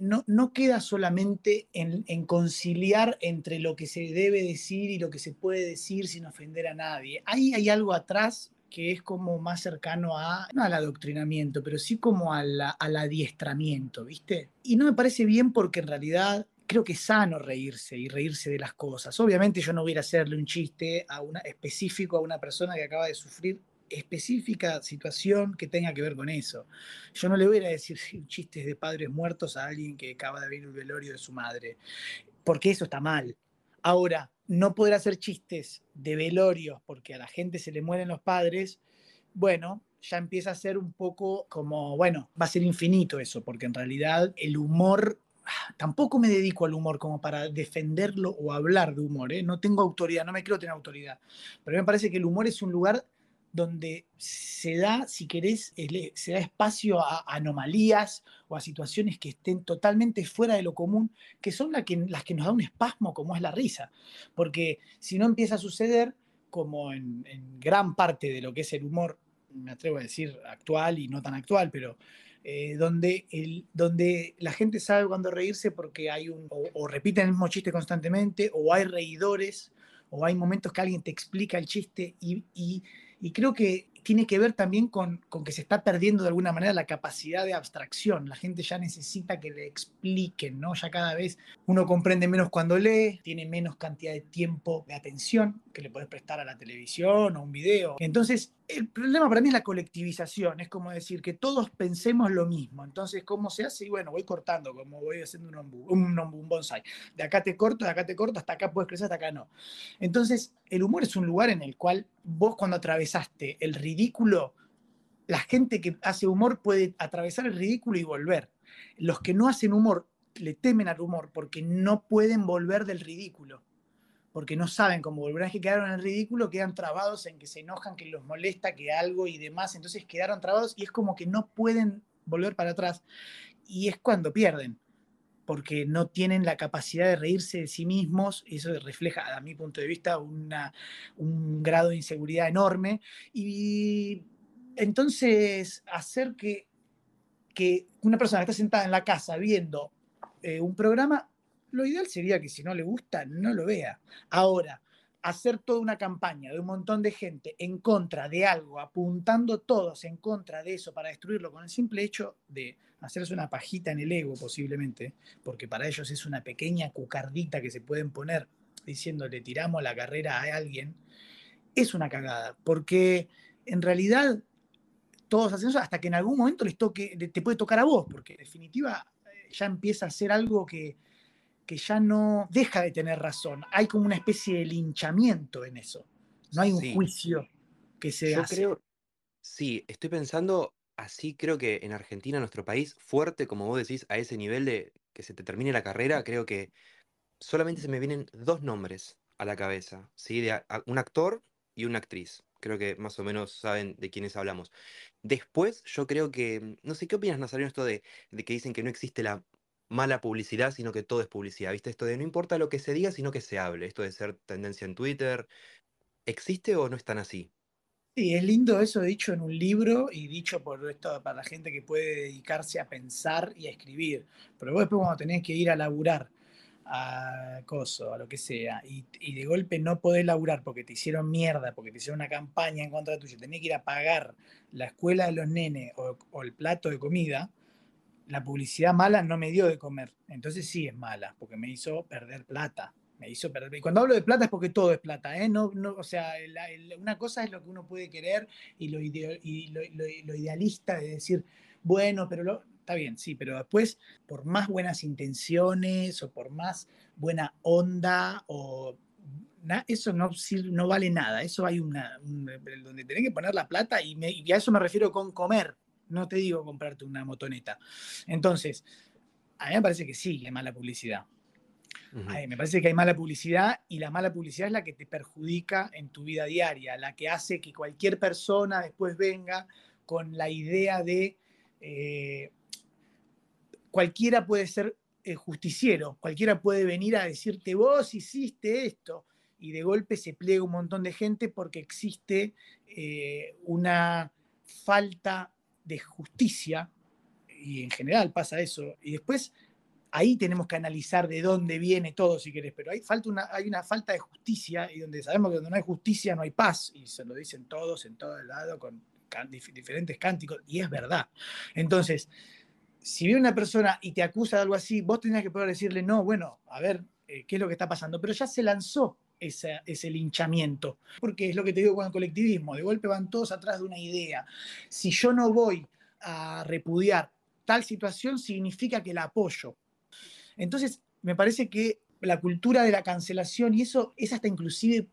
no, no, queda solamente en, en, conciliar entre lo que se debe decir y lo que se puede decir sin ofender a nadie. Ahí hay algo atrás que es como más cercano a, no al adoctrinamiento, pero sí como al adiestramiento, ¿viste? Y no me parece bien porque en realidad creo que es sano reírse y reírse de las cosas. Obviamente yo no voy a hacerle un chiste a una, específico a una persona que acaba de sufrir específica situación que tenga que ver con eso. Yo no le voy a decir chistes de padres muertos a alguien que acaba de ver el velorio de su madre, porque eso está mal. Ahora, no poder hacer chistes de velorios porque a la gente se le mueren los padres, bueno, ya empieza a ser un poco como, bueno, va a ser infinito eso, porque en realidad el humor, ah, tampoco me dedico al humor como para defenderlo o hablar de humor, ¿eh? no tengo autoridad, no me creo tener autoridad, pero me parece que el humor es un lugar donde se da, si querés, se da espacio a anomalías o a situaciones que estén totalmente fuera de lo común, que son las que, las que nos da un espasmo, como es la risa. Porque si no empieza a suceder, como en, gran parte de lo que es el humor, me atrevo a decir actual y no tan actual, pero eh, donde, el, donde la gente sabe cuándo reírse porque hay un, o, repiten el mismo chiste constantemente, o hay reidores, o hay momentos que alguien te explica el chiste y creo que tiene que ver también con, con, que se está perdiendo de alguna manera la capacidad de abstracción. La gente ya necesita que le expliquen, ¿no? Ya cada vez uno comprende menos cuando lee, tiene menos cantidad de tiempo de atención que le puedes prestar a la televisión o un video. Entonces, el problema para mí es la colectivización, es como decir que todos pensemos lo mismo. Entonces, ¿cómo se hace? Y bueno, voy cortando, como voy haciendo un, ombu, un, un bonsai. De acá te corto, de acá te corto, hasta acá puedes crecer, hasta acá no. Entonces, el humor es un lugar en el cual vos cuando atravesaste el ridículo, la gente que hace humor puede atravesar el ridículo y volver. Los que no hacen humor le temen al humor porque no pueden volver del ridículo porque no saben cómo volver. Es que quedaron en el ridículo, quedan trabados en que se enojan, que los molesta, que algo y demás. Entonces quedaron trabados y es como que no pueden volver para atrás. Y es cuando pierden, porque no tienen la capacidad de reírse de sí mismos. Y eso refleja, a mi punto de vista, una, un grado de inseguridad enorme. Y entonces hacer que, que una persona que está sentada en la casa viendo eh, un programa lo ideal sería que si no le gusta, no lo vea. Ahora, hacer toda una campaña de un montón de gente en contra de algo, apuntando todos en contra de eso para destruirlo con el simple hecho de hacerse una pajita en el ego posiblemente, porque para ellos es una pequeña cucardita que se pueden poner diciendo le tiramos la carrera a alguien, es una cagada, porque en realidad todos hacen eso hasta que en algún momento les toque, te puede tocar a vos, porque en definitiva eh, ya empieza a ser algo que, que ya no deja de tener razón. Hay como una especie de linchamiento en eso. No hay un juicio que se Yo Creo, sí, estoy pensando así, creo que en Argentina, nuestro país, fuerte, como vos decís, a ese nivel de que se te termine la carrera, creo que solamente se me vienen dos nombres a la cabeza, ¿sí? De un actor y una actriz. Creo que más o menos saben de quiénes hablamos. Después, yo creo que, no sé, ¿qué opinas, Nazareno, esto de, de que dicen que no existe la mala publicidad, sino que todo es publicidad. ¿Viste? Esto de no importa lo que se diga, sino que se hable. Esto de ser tendencia en Twitter. ¿Existe o no es tan así? Sí, es lindo eso dicho en un libro y dicho por esto para la gente que puede dedicarse a pensar y a escribir. Pero vos después cuando tenés que ir a laburar a coso, a lo que sea, y, de golpe no podés laburar porque te hicieron mierda, porque te hicieron una campaña en contra de tuyo, tenés que ir a pagar la escuela de los nenes o el plato de comida, la publicidad mala no me dio de comer. Entonces sí es mala, porque me hizo perder plata. Me hizo perder. Y cuando hablo de plata es porque todo es plata, ¿eh? No, no, o sea, una cosa es lo que uno puede querer y lo, lo, idealista de decir, bueno, pero lo, está bien, sí, pero después, por más buenas intenciones o por más buena onda o eso no, no vale nada. Eso hay una, donde tenés que poner la plata y, y, a eso me refiero con comer. No te digo comprarte una motoneta. Entonces, a mí me parece que sí, hay mala publicidad. me parece que hay mala publicidad y la mala publicidad es la que te perjudica en tu vida diaria, la que hace que cualquier persona después venga con la idea de eh, cualquiera puede ser eh, justiciero, cualquiera puede venir a decirte vos hiciste esto y de golpe se pliega un montón de gente porque existe eh, una falta de justicia y en general pasa eso y después ahí tenemos que analizar de dónde viene todo si querés, pero hay, falta una, hay una falta de justicia y donde sabemos que donde no hay justicia no hay paz y se lo dicen todos en todo el lado con diferentes cánticos y es verdad. Entonces, si viene una persona y te acusa de algo así, vos tenés que poder decirle, no, bueno, a ver, eh, ¿qué es lo que está pasando? Pero ya se lanzó ese, ese, linchamiento, porque es lo que te digo con el colectivismo, de golpe van todos atrás de una idea. Si yo no voy a repudiar tal situación, significa que la apoyo. Entonces, me parece que la cultura de la cancelación, y eso es hasta inclusive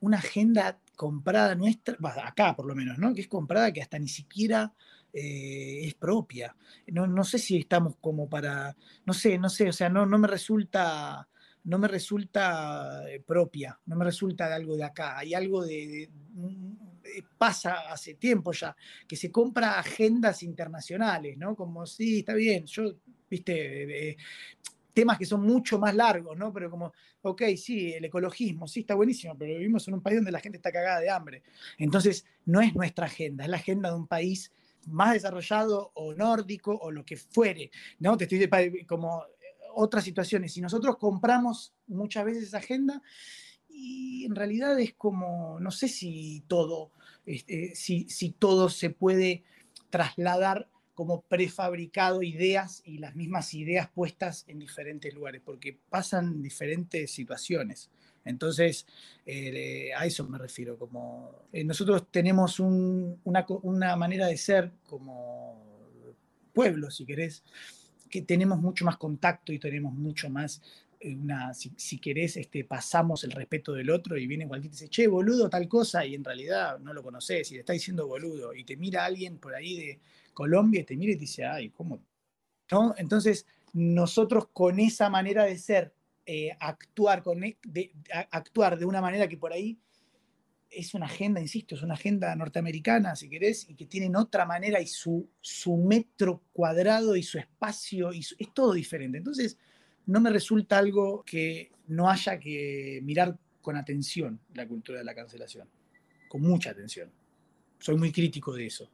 una agenda comprada nuestra, acá por lo menos, ¿no? Que es comprada que hasta ni siquiera eh, es propia. No, no, sé si estamos como para, no sé, no sé, o sea, no, no me resulta, no me resulta eh, propia, no me resulta de algo de acá. Hay algo de, mm, eh, pasa hace tiempo ya, que se compra agendas internacionales, ¿no? Como, sí, está bien, yo, viste, temas que son mucho más largos, ¿no? Pero como, ok, sí, el ecologismo, sí, está buenísimo, pero vivimos en un país donde la gente está cagada de hambre. Entonces, no es nuestra agenda, es la agenda de un país más desarrollado o nórdico o lo que fuere, ¿no? Te estoy como otras situaciones. Si nosotros compramos muchas veces esa agenda y en realidad es como, no sé si todo, este, si, si todo se puede trasladar como prefabricado ideas y las mismas ideas puestas en diferentes lugares, porque pasan diferentes situaciones. Entonces, eh, a eso me refiero, como eh, nosotros tenemos una, manera de ser como pueblo, si querés, que tenemos mucho más contacto y tenemos mucho más, eh, una, si, querés, este, pasamos el respeto del otro y viene cualquiera y dice, che, boludo, tal cosa, y en realidad no lo conoces y le está diciendo boludo, y te mira alguien por ahí de Colombia y te mira y te dice, ay, ¿cómo? ¿No? Entonces, nosotros con esa manera de ser eh, actuar, con, e, actuar de una manera que por ahí es una agenda, insisto, es una agenda norteamericana, si querés, y que tienen otra manera y su, metro cuadrado y su espacio, y es todo diferente. Entonces, no me resulta algo que no haya que mirar con atención la cultura de la cancelación, con mucha atención. Soy muy crítico de eso.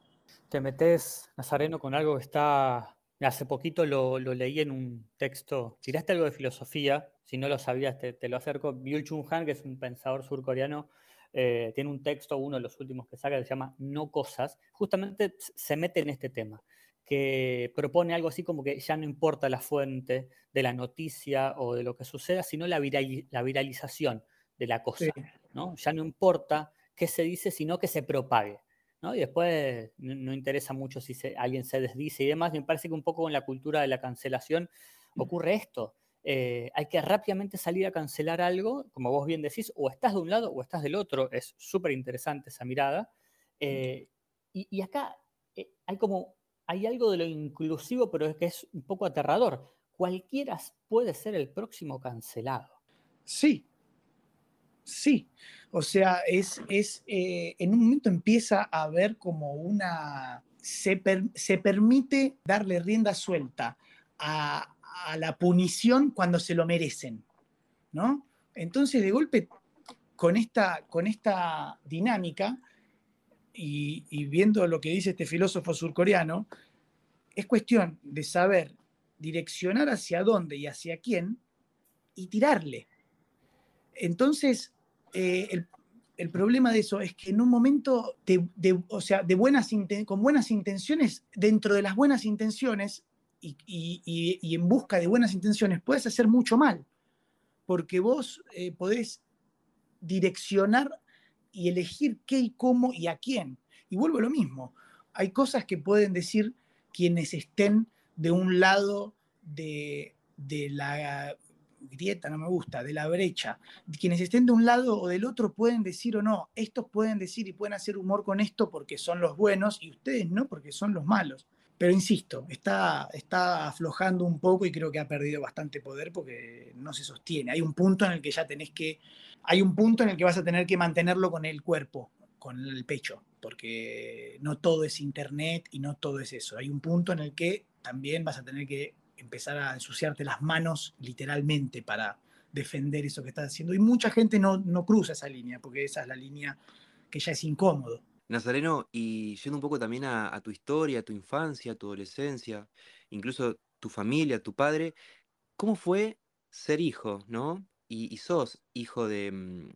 Te metes, Nazareno, con algo que está Hace poquito lo, leí en un texto, tiraste algo de filosofía, si no lo sabías te, lo acerco. Byul Chung Han, que es un pensador surcoreano, eh, tiene un texto, uno de los últimos que saca, que se llama No Cosas, justamente se mete en este tema, que propone algo así como que ya no importa la fuente de la noticia o de lo que suceda, sino la, la viralización de la cosa. ¿no? Ya no importa qué se dice, sino que se propague. Y después no, interesa mucho si alguien se desdice y demás. Me parece que un poco con la cultura de la cancelación mm. ocurre esto. Eh, hay que rápidamente salir a cancelar algo, como vos bien decís, o estás de un lado o estás del otro. Es súper interesante esa mirada. Eh, y, acá eh, hay como, hay algo de lo inclusivo, pero es que es un poco aterrador. Cualquiera puede ser el próximo cancelado. Sí, sí. O sea, es, es en un momento empieza a haber como una... Se, permite darle rienda suelta a, la punición cuando se lo merecen, ¿no? Entonces, de golpe, con esta, con esta dinámica, y, viendo lo que dice este filósofo surcoreano, es cuestión de saber direccionar hacia dónde y hacia quién y tirarle. Entonces, eh, el, problema de eso es que en un momento, de, o sea, de buenas con buenas intenciones, dentro de las buenas intenciones y, en busca de buenas intenciones, puedes hacer mucho mal, porque vos eh, podés direccionar y elegir qué y cómo y a quién. Y vuelvo a lo mismo, hay cosas que pueden decir quienes estén de un lado de, de la grieta no me gusta, de la brecha. Quienes estén de un lado o del otro pueden decir o no, estos pueden decir y pueden hacer humor con esto porque son los buenos y ustedes no porque son los malos. Pero insisto, está, está aflojando un poco y creo que ha perdido bastante poder porque no se sostiene. Hay un punto en el que ya tenés que, hay un punto en el que vas a tener que mantenerlo con el cuerpo, con el pecho, porque no todo es internet y no todo es eso. Hay un punto en el que también vas a tener que empezar a ensuciarte las manos literalmente para defender eso que estás haciendo. Y mucha gente no, no cruza esa línea, porque esa es la línea que ya es incómodo. Nazareno, y yendo un poco también a, tu historia, a tu infancia, a tu adolescencia, incluso tu familia, tu padre, ¿cómo fue ser hijo, no? Y, sos hijo de, mm,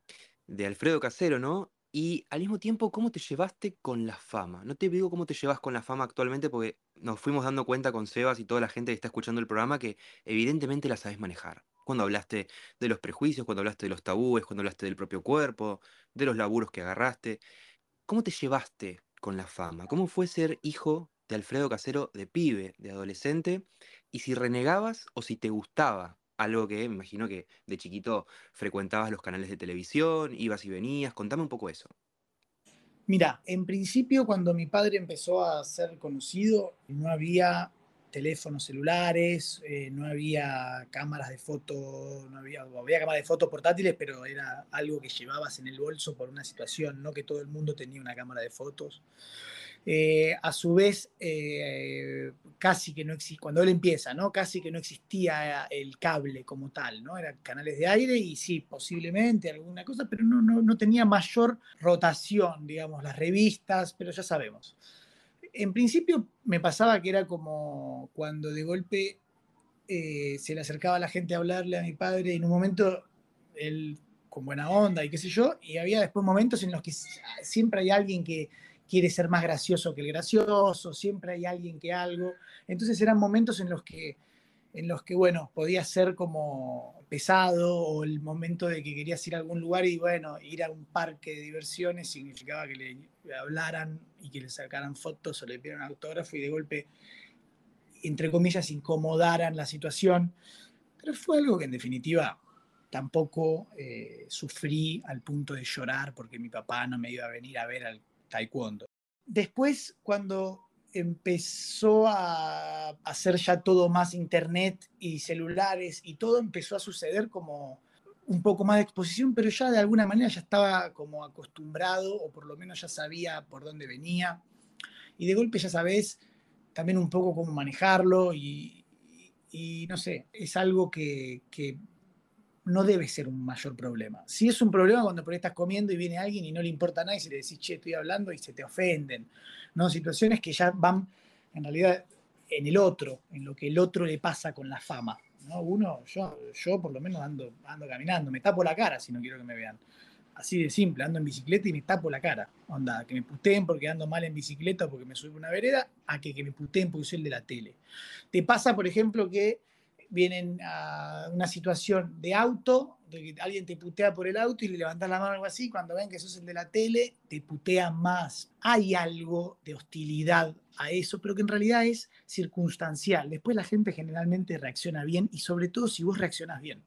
de, Alfredo Casero, ¿no? Y al mismo tiempo, ¿cómo te llevaste con la fama? No te digo cómo te llevas con la fama actualmente, porque nos fuimos dando cuenta con Sebas y toda la gente que está escuchando el programa que evidentemente la sabes manejar. Cuando hablaste de los prejuicios, cuando hablaste de los tabúes, cuando hablaste del propio cuerpo, de los laburos que agarraste. ¿Cómo te llevaste con la fama? ¿Cómo fue ser hijo de Alfredo Casero de pibe, de adolescente? Y si renegabas o si te gustaba algo que me imagino que de chiquito frecuentabas los canales de televisión, ibas y venías. Contame un poco eso. Mira, en principio cuando mi padre empezó a ser conocido, no había teléfonos celulares, eh, no había cámaras de foto, no había, había cámaras de fotos portátiles, pero era algo que llevabas en el bolso por una situación, no que todo el mundo tenía una cámara de fotos. Eh, a su vez, eh, casi que no existía, cuando él empieza, ¿no? Casi que no existía el cable como tal, ¿no? Eran canales de aire y sí, posiblemente alguna cosa, pero no, no, no tenía mayor rotación, digamos, las revistas, pero ya sabemos en principio me pasaba que era como cuando de golpe eh, se le acercaba a la gente a hablarle a mi padre y en un momento él con buena onda y qué sé yo, y había después momentos en los que siempre hay alguien que quiere ser más gracioso que el gracioso, siempre hay alguien que algo. Entonces eran momentos en los que en los que, bueno, podía ser como pesado o el momento de que querías ir a algún lugar y, bueno, ir a un parque de diversiones significaba que le hablaran y que le sacaran fotos o le pidieran autógrafo y de golpe, entre comillas, incomodaran la situación. Pero fue algo que en definitiva tampoco eh, sufrí al punto de llorar porque mi papá no me iba a venir a ver al taekwondo. Después, cuando empezó a hacer ya todo más internet y celulares y todo empezó a suceder como un poco más de exposición, pero ya de alguna manera ya estaba como acostumbrado o por lo menos ya sabía por dónde venía. Y de golpe ya sabes también un poco cómo manejarlo y, no sé, es algo que, que, no debe ser un mayor problema. Si es un problema cuando por ahí estás comiendo y viene alguien y no le importa a nadie y le decís, che, estoy hablando y se te ofenden ¿no? Situaciones que ya van en realidad en el otro, en lo que el otro le pasa con la fama. ¿no? Uno, yo, yo por lo menos ando, ando caminando, me tapo la cara si no quiero que me vean. Así de simple, ando en bicicleta y me tapo la cara. Onda, que me puteen porque ando mal en bicicleta porque me subo una vereda, a que, que me puteen porque soy el de la tele. Te pasa, por ejemplo, que vienen a una situación de auto, de que alguien te putea por el auto y le levantas la mano o algo así, cuando ven que sos el de la tele, te putean más. Hay algo de hostilidad a eso, pero que en realidad es circunstancial. Después la gente generalmente reacciona bien y sobre todo si vos reaccionas bien.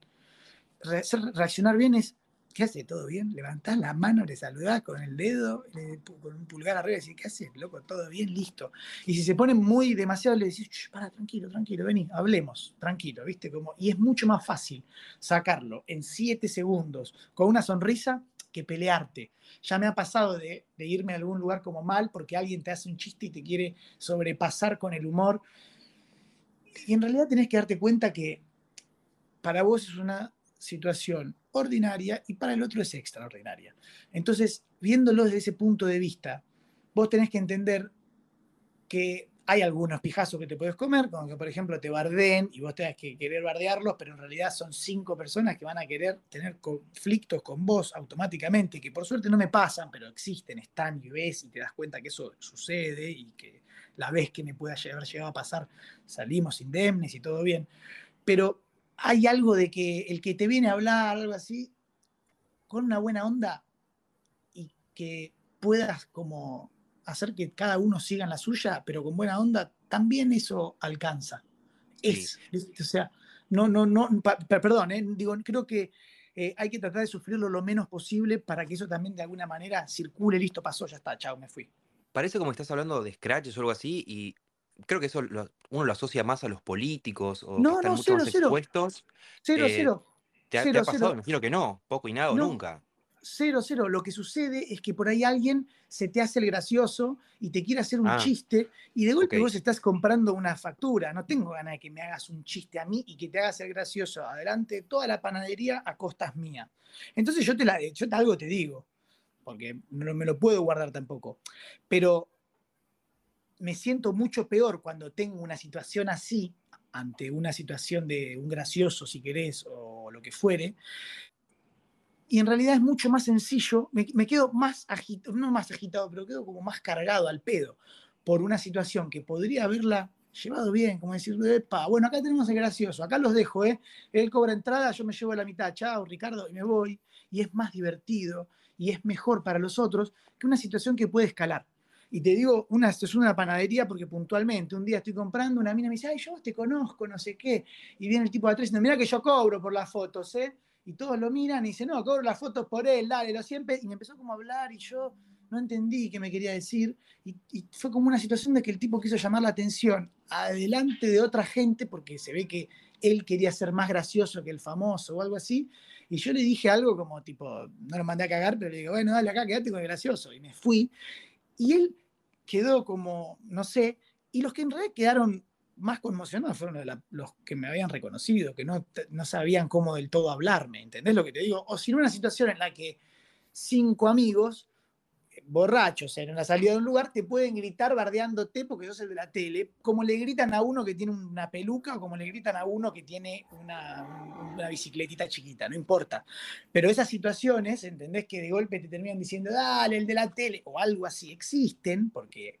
reaccionar bien es ¿qué hace? ¿Todo bien? Levantás la mano, le saludás con el dedo, con un pulgar arriba y decís, ¿qué haces, loco? ¿Todo bien? Listo. Y si se ponen muy demasiado, le decís, para, tranquilo, tranquilo, vení, hablemos, tranquilo, ¿viste? Como, y es mucho más fácil sacarlo en siete segundos con una sonrisa que pelearte. Ya me ha pasado de, de irme a algún lugar como mal porque alguien te hace un chiste y te quiere sobrepasar con el humor. Y en realidad tenés que darte cuenta que para vos es una situación ordinaria y para el otro es extraordinaria. Entonces, viéndolo desde ese punto de vista, vos tenés que entender que hay algunos pijazos que te puedes comer, como que por ejemplo te barden y vos tengas que querer bardearlos, pero en realidad son cinco personas que van a querer tener conflictos con vos automáticamente, que por suerte no me pasan, pero existen, están y ves y te das cuenta que eso sucede y que la vez que me pueda haber llegado a pasar salimos indemnes y todo bien. Pero hay algo de que el que te viene a hablar, algo así, con una buena onda y que puedas como hacer que cada uno siga en la suya, pero con buena onda, también eso alcanza. Es, o sea, no, no, no, perdón, eh, digo, creo que eh, hay que tratar de sufrirlo lo menos posible para que eso también de alguna manera circule, listo, pasó, ya está, chao, me fui. Parece como que estás hablando de scratches o algo así y creo que eso uno lo asocia más a los políticos o no, que están no, mucho cero, más cero. expuestos. Cero, cero. ¿Te, ha, pasado? Me imagino que no, poco y nada o nunca cero, cero. Lo que sucede es que por ahí alguien se te hace el gracioso y te quiere hacer un ah, chiste y de golpe vos estás comprando una factura. No tengo ganas de que me hagas un chiste a mí y que te hagas el gracioso adelante de toda la panadería a costas mía. Entonces yo te la, yo te, algo te digo, porque no me lo puedo guardar tampoco. Pero me siento mucho peor cuando tengo una situación así, ante una situación de un gracioso, si querés, o lo que fuere, y en realidad es mucho más sencillo, me, quedo más agitado, no más agitado, pero quedo como más cargado al pedo por una situación que podría haberla llevado bien, como decir, Epa, bueno, acá tenemos el gracioso, acá los dejo, ¿eh? Él cobra entrada, yo me llevo la mitad, chao, Ricardo, y me voy, y es más divertido y es mejor para los otros que una situación que puede escalar. Y te digo, una, esto es una panadería porque puntualmente un día estoy comprando, una mina me dice, ay, yo te conozco, no sé qué, y viene el tipo de atrás diciendo, mira que yo cobro por las fotos, ¿eh? y todos lo miran y dicen, no, cobro las fotos por él, dale, lo siempre. Y me empezó como a hablar y yo no entendí qué me quería decir. Y, fue como una situación de que el tipo quiso llamar la atención adelante de otra gente porque se ve que él quería ser más gracioso que el famoso o algo así. Y yo le dije algo como tipo, no lo mandé a cagar, pero le digo, bueno, dale acá, quédate con el gracioso. Y me fui. Y él quedó como, no sé, y los que en realidad quedaron más conmocionados fueron los que me habían reconocido, que no, no sabían cómo del todo hablarme, ¿entendés lo que te digo? O si no, una situación en la que cinco amigos, borrachos en la salida de un lugar, te pueden gritar bardeándote porque sos el de la tele, como le gritan a uno que tiene una peluca o como le gritan a uno que tiene una, una bicicletita chiquita, no importa. Pero esas situaciones, ¿entendés? Que de golpe te terminan diciendo, dale, el de la tele, o algo así, existen, porque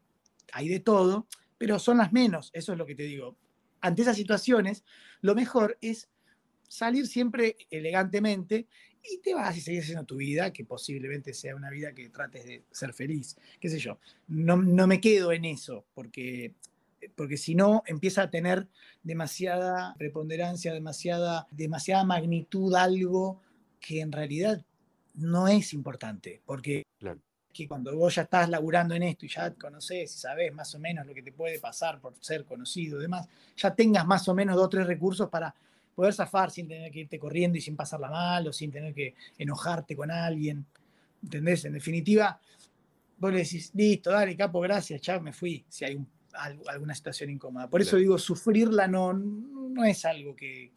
hay de todo pero son las menos, eso es lo que te digo. Ante esas situaciones, lo mejor es salir siempre elegantemente y te vas y seguir haciendo tu vida, que posiblemente sea una vida que trates de ser feliz, qué sé yo. No, no me quedo en eso, porque, porque si no empieza a tener demasiada preponderancia, demasiada, demasiada magnitud algo que en realidad no es importante, porque que cuando vos ya estás laburando en esto y ya conoces y sabes más o menos lo que te puede pasar por ser conocido y demás, ya tengas más o menos dos o tres recursos para poder zafar sin tener que irte corriendo y sin pasarla mal o sin tener que enojarte con alguien. ¿Entendés? En definitiva, vos le decís, listo, dale, capo, gracias, chao, me fui, si hay alguna situación incómoda. Por eso digo, sufrirla no, no es algo que,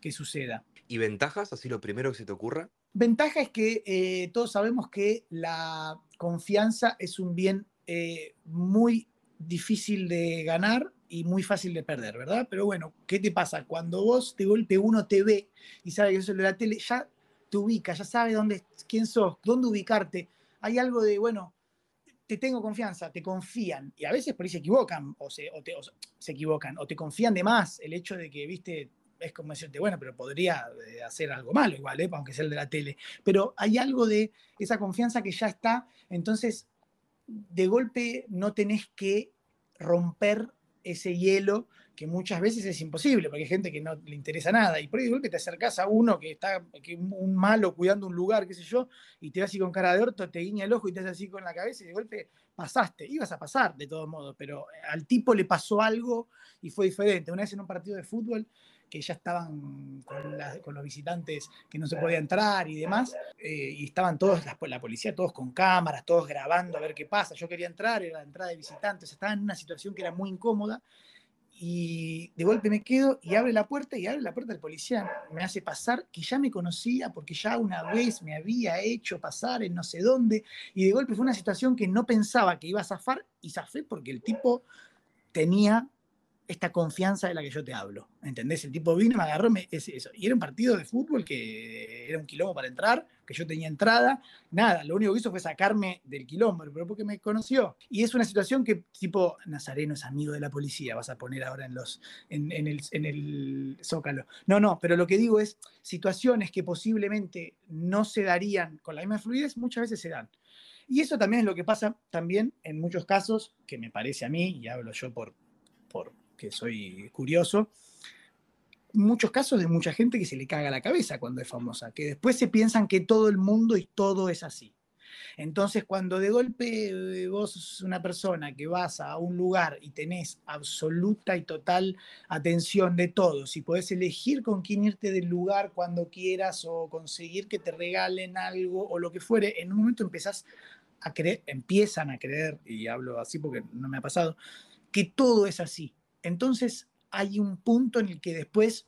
que suceda. ¿Y ventajas, así lo primero que se te ocurra? Ventaja es que eh, todos sabemos que la confianza es un bien eh, muy difícil de ganar y muy fácil de perder, ¿verdad? Pero bueno, ¿qué te pasa? Cuando vos de golpe uno te ve y sabe que es el de la tele, ya te ubica, ya sabe dónde, quién sos, dónde ubicarte. Hay algo de, bueno, te tengo confianza, te confían. Y a veces por ahí se equivocan, o se, o se equivocan, o te confían de más. El hecho de que, viste, es como decirte, bueno, pero podría eh, hacer algo malo igual, ¿eh? aunque sea el de la tele. Pero hay algo de esa confianza que ya está, entonces de golpe no tenés que romper ese hielo que muchas veces es imposible, porque hay gente que no le interesa nada, y por ahí golpe te acercás a uno que está, que un malo cuidando un lugar, qué sé yo, y te vas así con cara de orto, te guiña el ojo y te hace así con la cabeza, y de golpe pasaste, ibas a pasar de todos modos, pero al tipo le pasó algo y fue diferente. Una vez en un partido de fútbol, que ya estaban con, los visitantes que no se podía entrar y demás, eh, y estaban todos, la, policía, todos con cámaras, todos grabando a ver qué pasa. Yo quería entrar, era la entrada de visitantes, estaba en una situación que era muy incómoda, y de golpe me quedo y abre la puerta y abre la puerta del policía, me hace pasar que ya me conocía porque ya una vez me había hecho pasar en no sé dónde y de golpe fue una situación que no pensaba que iba a zafar y zafé porque el tipo tenía esta confianza de la que yo te hablo. ¿Entendés? El tipo vino, me agarró, me, eso. Y era un partido de fútbol que era un quilombo para entrar, que yo tenía entrada. Nada, lo único que hizo fue sacarme del quilombo, pero porque me conoció. Y es una situación que, tipo, Nazareno es amigo de la policía, vas a poner ahora en, los, en, el, en el zócalo. No, no, pero lo que digo es situaciones que posiblemente no se darían con la misma fluidez, muchas veces se dan. Y eso también es lo que pasa también en muchos casos, que me parece a mí, y hablo yo por, por, soy curioso, muchos casos de mucha gente que se le caga la cabeza cuando es famosa, que después se piensan que todo el mundo y todo es así. Entonces, cuando de golpe eh, vos sos una persona que vas a un lugar y tenés absoluta y total atención de todos y podés elegir con quién irte del lugar cuando quieras o conseguir que te regalen algo o lo que fuere, en un momento empezás a creer, empiezan a creer, y hablo así porque no me ha pasado, que todo es así. Entonces hay un punto en el que después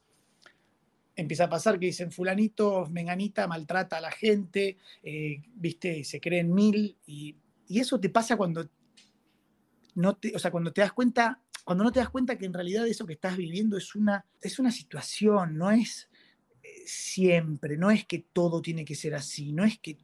empieza a pasar que dicen fulanito, menganita maltrata a la gente, eh, viste, se creen mil, y, eso te pasa cuando no te, o sea, cuando te das cuenta, cuando no te das cuenta que en realidad eso que estás viviendo es una, es una situación, no es eh, siempre, no es que todo tiene que ser así, no es que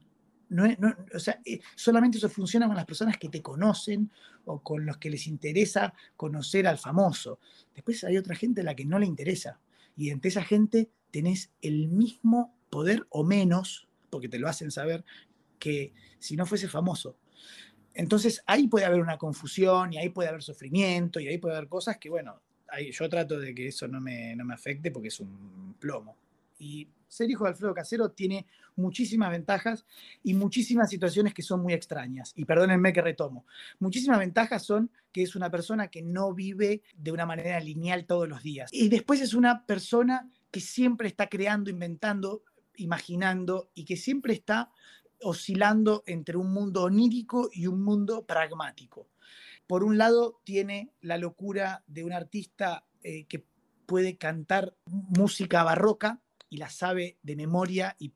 no, o sea, eh, solamente eso funciona con las personas que te conocen o con los que les interesa conocer al famoso. Después hay otra gente a la que no le interesa. Y entre esa gente tenés el mismo poder o menos, porque te lo hacen saber, que si no fuese famoso. Entonces ahí puede haber una confusión y ahí puede haber sufrimiento y ahí puede haber cosas que, bueno, yo trato de que eso no me, no me afecte porque es un plomo. Y ser hijo de Alfredo Casero tiene muchísimas ventajas y muchísimas situaciones que son muy extrañas. Y perdónenme que retomo. Muchísimas ventajas son que es una persona que no vive de una manera lineal todos los días. Y después es una persona que siempre está creando, inventando, imaginando y que siempre está oscilando entre un mundo onírico y un mundo pragmático. Por un lado, tiene la locura de un artista eh, que puede cantar música barroca y la sabe de memoria y,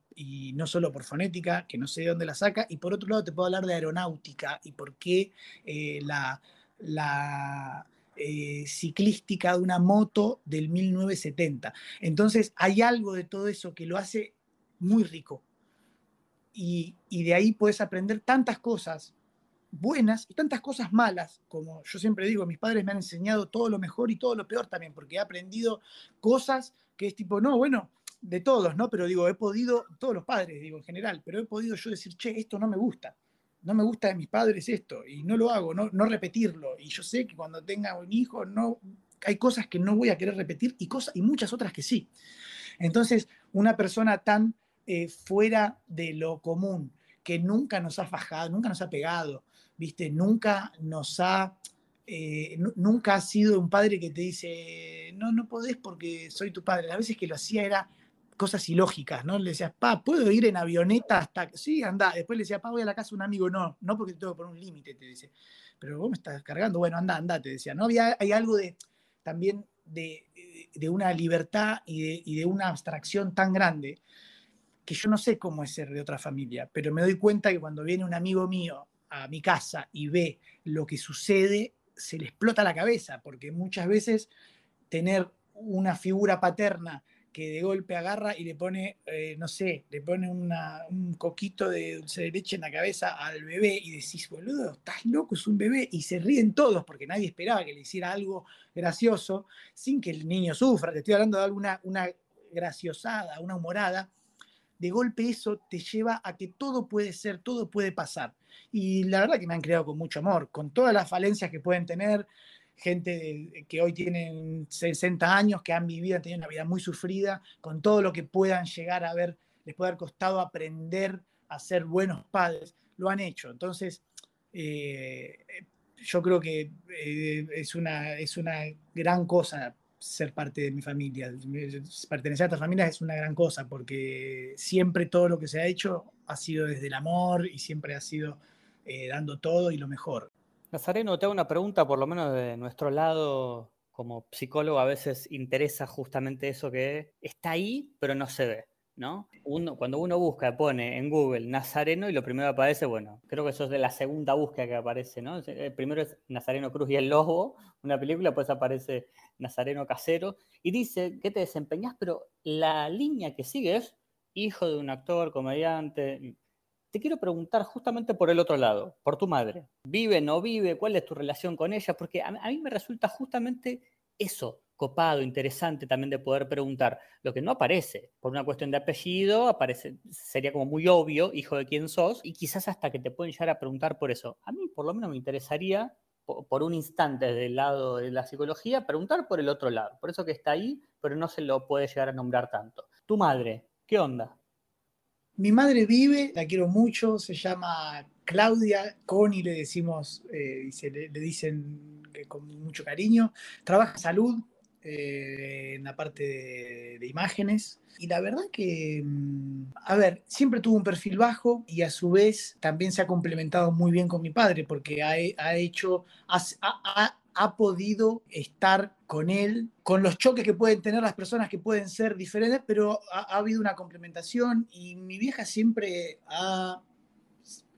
no solo por fonética, que no sé de dónde la saca, y por otro lado te puedo hablar de aeronáutica y por qué eh, la, la eh, ciclística de una moto del 1970. Entonces hay algo de todo eso que lo hace muy rico. Y, de ahí puedes aprender tantas cosas buenas y tantas cosas malas, como yo siempre digo, mis padres me han enseñado todo lo mejor y todo lo peor también, porque he aprendido cosas que es tipo, no, bueno, de todos, ¿no? Pero digo, he podido, todos los padres, digo en general, pero he podido yo decir, che, esto no me gusta no me gusta de mis padres esto y no lo hago, no, no repetirlo. Y yo sé que cuando tenga un hijo no, hay cosas que no voy a querer repetir y, cosas, y muchas otras que sí. Entonces, una persona tan eh, fuera de lo común, que nunca nos ha fajado, nunca nos ha pegado, ¿viste? Nunca nos ha... Eh, nunca ha sido un padre que te dice, no, no podés porque soy tu padre. Las veces que lo hacía era cosas ilógicas, ¿no? Le decías, pa, ¿puedo ir en avioneta hasta...? Sí, anda. Después le decía, pa, voy a la casa de un amigo. No, no porque tengo que poner un límite, te dice. Pero vos me estás cargando. Bueno, anda, anda, te decía. ¿no? Había, hay algo de, también de, de una libertad y de, y de, una abstracción tan grande que yo no sé cómo es ser de otra familia, pero me doy cuenta que cuando viene un amigo mío a mi casa y ve lo que sucede, se le explota la cabeza, porque muchas veces tener una figura paterna que de golpe agarra y le pone, eh, no sé, le pone un coquito de dulce leche en la cabeza al bebé y decís, boludo, estás loco, es un bebé. Y se ríen todos porque nadie esperaba que le hiciera algo gracioso sin que el niño sufra. Te estoy hablando de alguna una graciosada, una humorada. De golpe eso te lleva a que todo puede ser, todo puede pasar. Y la verdad que me han creado con mucho amor, con todas las falencias que pueden tener, gente que hoy tienen 60 años, que han vivido, han tenido una vida muy sufrida, con todo lo que puedan llegar a ver, les puede haber costado aprender a ser buenos padres, lo han hecho. Entonces, eh, yo creo que eh, es, una, es una gran cosa ser parte de mi familia. Pertenecer a esta familia es una gran cosa porque siempre todo lo que se ha hecho ha sido desde el amor y siempre ha sido eh, dando todo y lo mejor. Nazareno, te hago una pregunta, por lo menos de nuestro lado, como psicólogo, a veces interesa justamente eso que está ahí, pero no se ve. ¿no? Uno, cuando uno busca, pone en Google Nazareno y lo primero que aparece, bueno, creo que eso es de la segunda búsqueda que aparece, ¿no? El primero es Nazareno Cruz y el Lobo, una película, después aparece Nazareno Casero, y dice que te desempeñas, pero la línea que sigue es hijo de un actor, comediante, te quiero preguntar justamente por el otro lado, por tu madre. ¿Vive, no vive? ¿Cuál es tu relación con ella? Porque a, mí me resulta justamente eso, copado, interesante también de poder preguntar. Lo que no aparece, por una cuestión de apellido, aparece, sería como muy obvio, hijo de quién sos, y quizás hasta que te pueden llegar a preguntar por eso. A mí por lo menos me interesaría por un instante del lado de la psicología, preguntar por el otro lado. Por eso que está ahí, pero no se lo puede llegar a nombrar tanto. Tu madre, ¿qué onda? Mi madre vive, la quiero mucho, se llama Claudia, Connie le decimos, eh, le, dicen con mucho cariño, trabaja en salud, eh, en la parte de, imágenes. Y la verdad que, mm, a ver, siempre tuvo un perfil bajo y a su vez también se ha complementado muy bien con mi padre porque ha, hecho, ha, ha podido estar con él, con los choques que pueden tener las personas que pueden ser diferentes, pero ha, habido una complementación y mi vieja siempre ha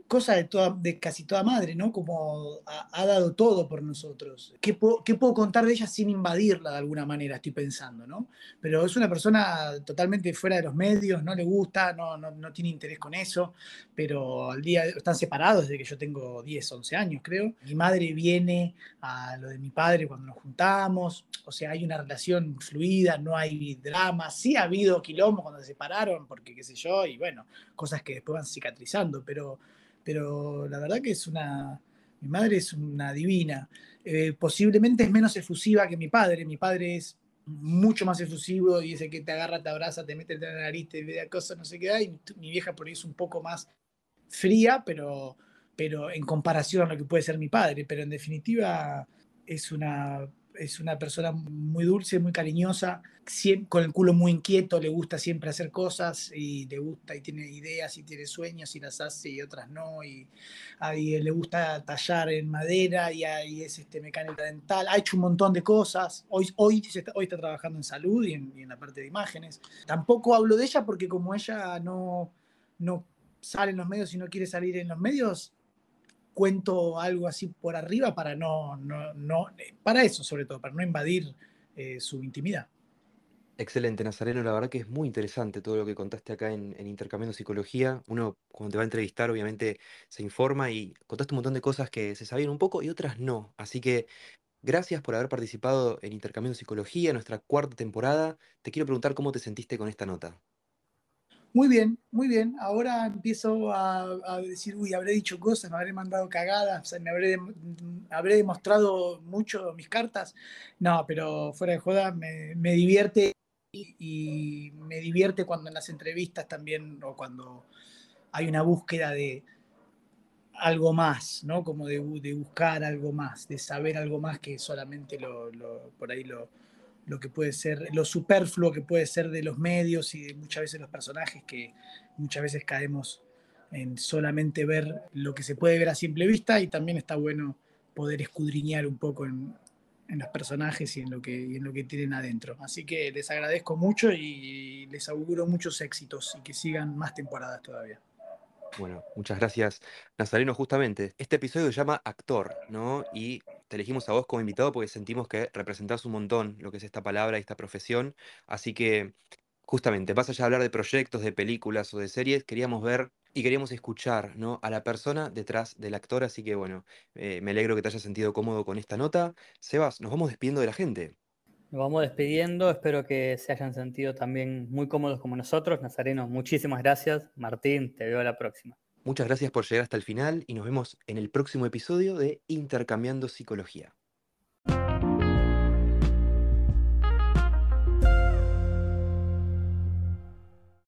cosa de, toda, de casi toda madre, ¿no? Como ha, dado todo por nosotros. ¿Qué, puedo contar de ella sin invadirla de alguna manera? Estoy pensando, ¿no? Pero es una persona totalmente fuera de los medios, no le gusta, no, no, tiene interés con eso, pero al día están separados desde que yo tengo 10, 11 años, creo. Mi madre viene a lo de mi padre cuando nos juntamos, o sea, hay una relación fluida, no hay drama, sí ha habido quilombo cuando se separaron, porque qué sé yo, y bueno, cosas que después van cicatrizando, pero pero la verdad que es una, mi madre es una divina. Eh, posiblemente es menos efusiva que mi padre, mi padre es mucho más efusivo y ese que te agarra, te abraza, te mete en la nariz, te ve cosas, no sé qué, y mi vieja por ahí es un poco más fría, pero, pero en comparación a lo que puede ser mi padre, pero en definitiva es una es una persona muy dulce, muy cariñosa, con el culo muy inquieto, le gusta siempre hacer cosas y le gusta y tiene ideas y tiene sueños y las hace y otras no. Y, le gusta tallar en madera y, es este, mecánica dental. Ha hecho un montón de cosas. Hoy, hoy, está, hoy está trabajando en salud y en, la parte de imágenes. Tampoco hablo de ella porque como ella no, no sale en los medios y no quiere salir en los medios, cuento algo así por arriba para no, no, no para eso sobre todo, para no invadir eh, su intimidad. Excelente, Nazareno. La verdad que es muy interesante todo lo que contaste acá en, en Intercambiando Psicología. Uno, cuando te va a entrevistar, obviamente se informa y contaste un montón de cosas que se sabían un poco y otras no. Así que gracias por haber participado en Intercambiando Psicología, nuestra cuarta temporada. Te quiero preguntar cómo te sentiste con esta nota. Muy bien, muy bien. Ahora empiezo a, decir, uy, habré dicho cosas, me habré mandado cagadas, me habré, demostrado mucho mis cartas. No, pero fuera de joda, me, divierte y, me divierte cuando en las entrevistas también, o cuando hay una búsqueda de algo más, ¿no? Como de, buscar algo más, de saber algo más que solamente lo, por ahí lo, lo que puede ser, lo superfluo que puede ser de los medios y de muchas veces los personajes que muchas veces caemos en solamente ver lo que se puede ver a simple vista y también está bueno poder escudriñar un poco en, los personajes y en, lo que, en lo que tienen adentro. Así que les agradezco mucho y les auguro muchos éxitos y que sigan más temporadas todavía. Bueno, muchas gracias, Nazareno. Justamente, este episodio se llama Actor, ¿no? Y te elegimos a vos como invitado porque sentimos que representás un montón lo que es esta palabra y esta profesión. Así que, justamente, vas allá a hablar de proyectos, de películas o de series, queríamos ver y queríamos escuchar ¿no? a la persona detrás del actor. Así que, bueno, eh, me alegro que te hayas sentido cómodo con esta nota. Sebas, nos vamos despidiendo de la gente. Nos vamos despidiendo, espero que se hayan sentido también muy cómodos como nosotros. Nazareno, muchísimas gracias. Martín, te veo a la próxima. Muchas gracias por llegar hasta el final y nos vemos en el próximo episodio de Intercambiando Psicología.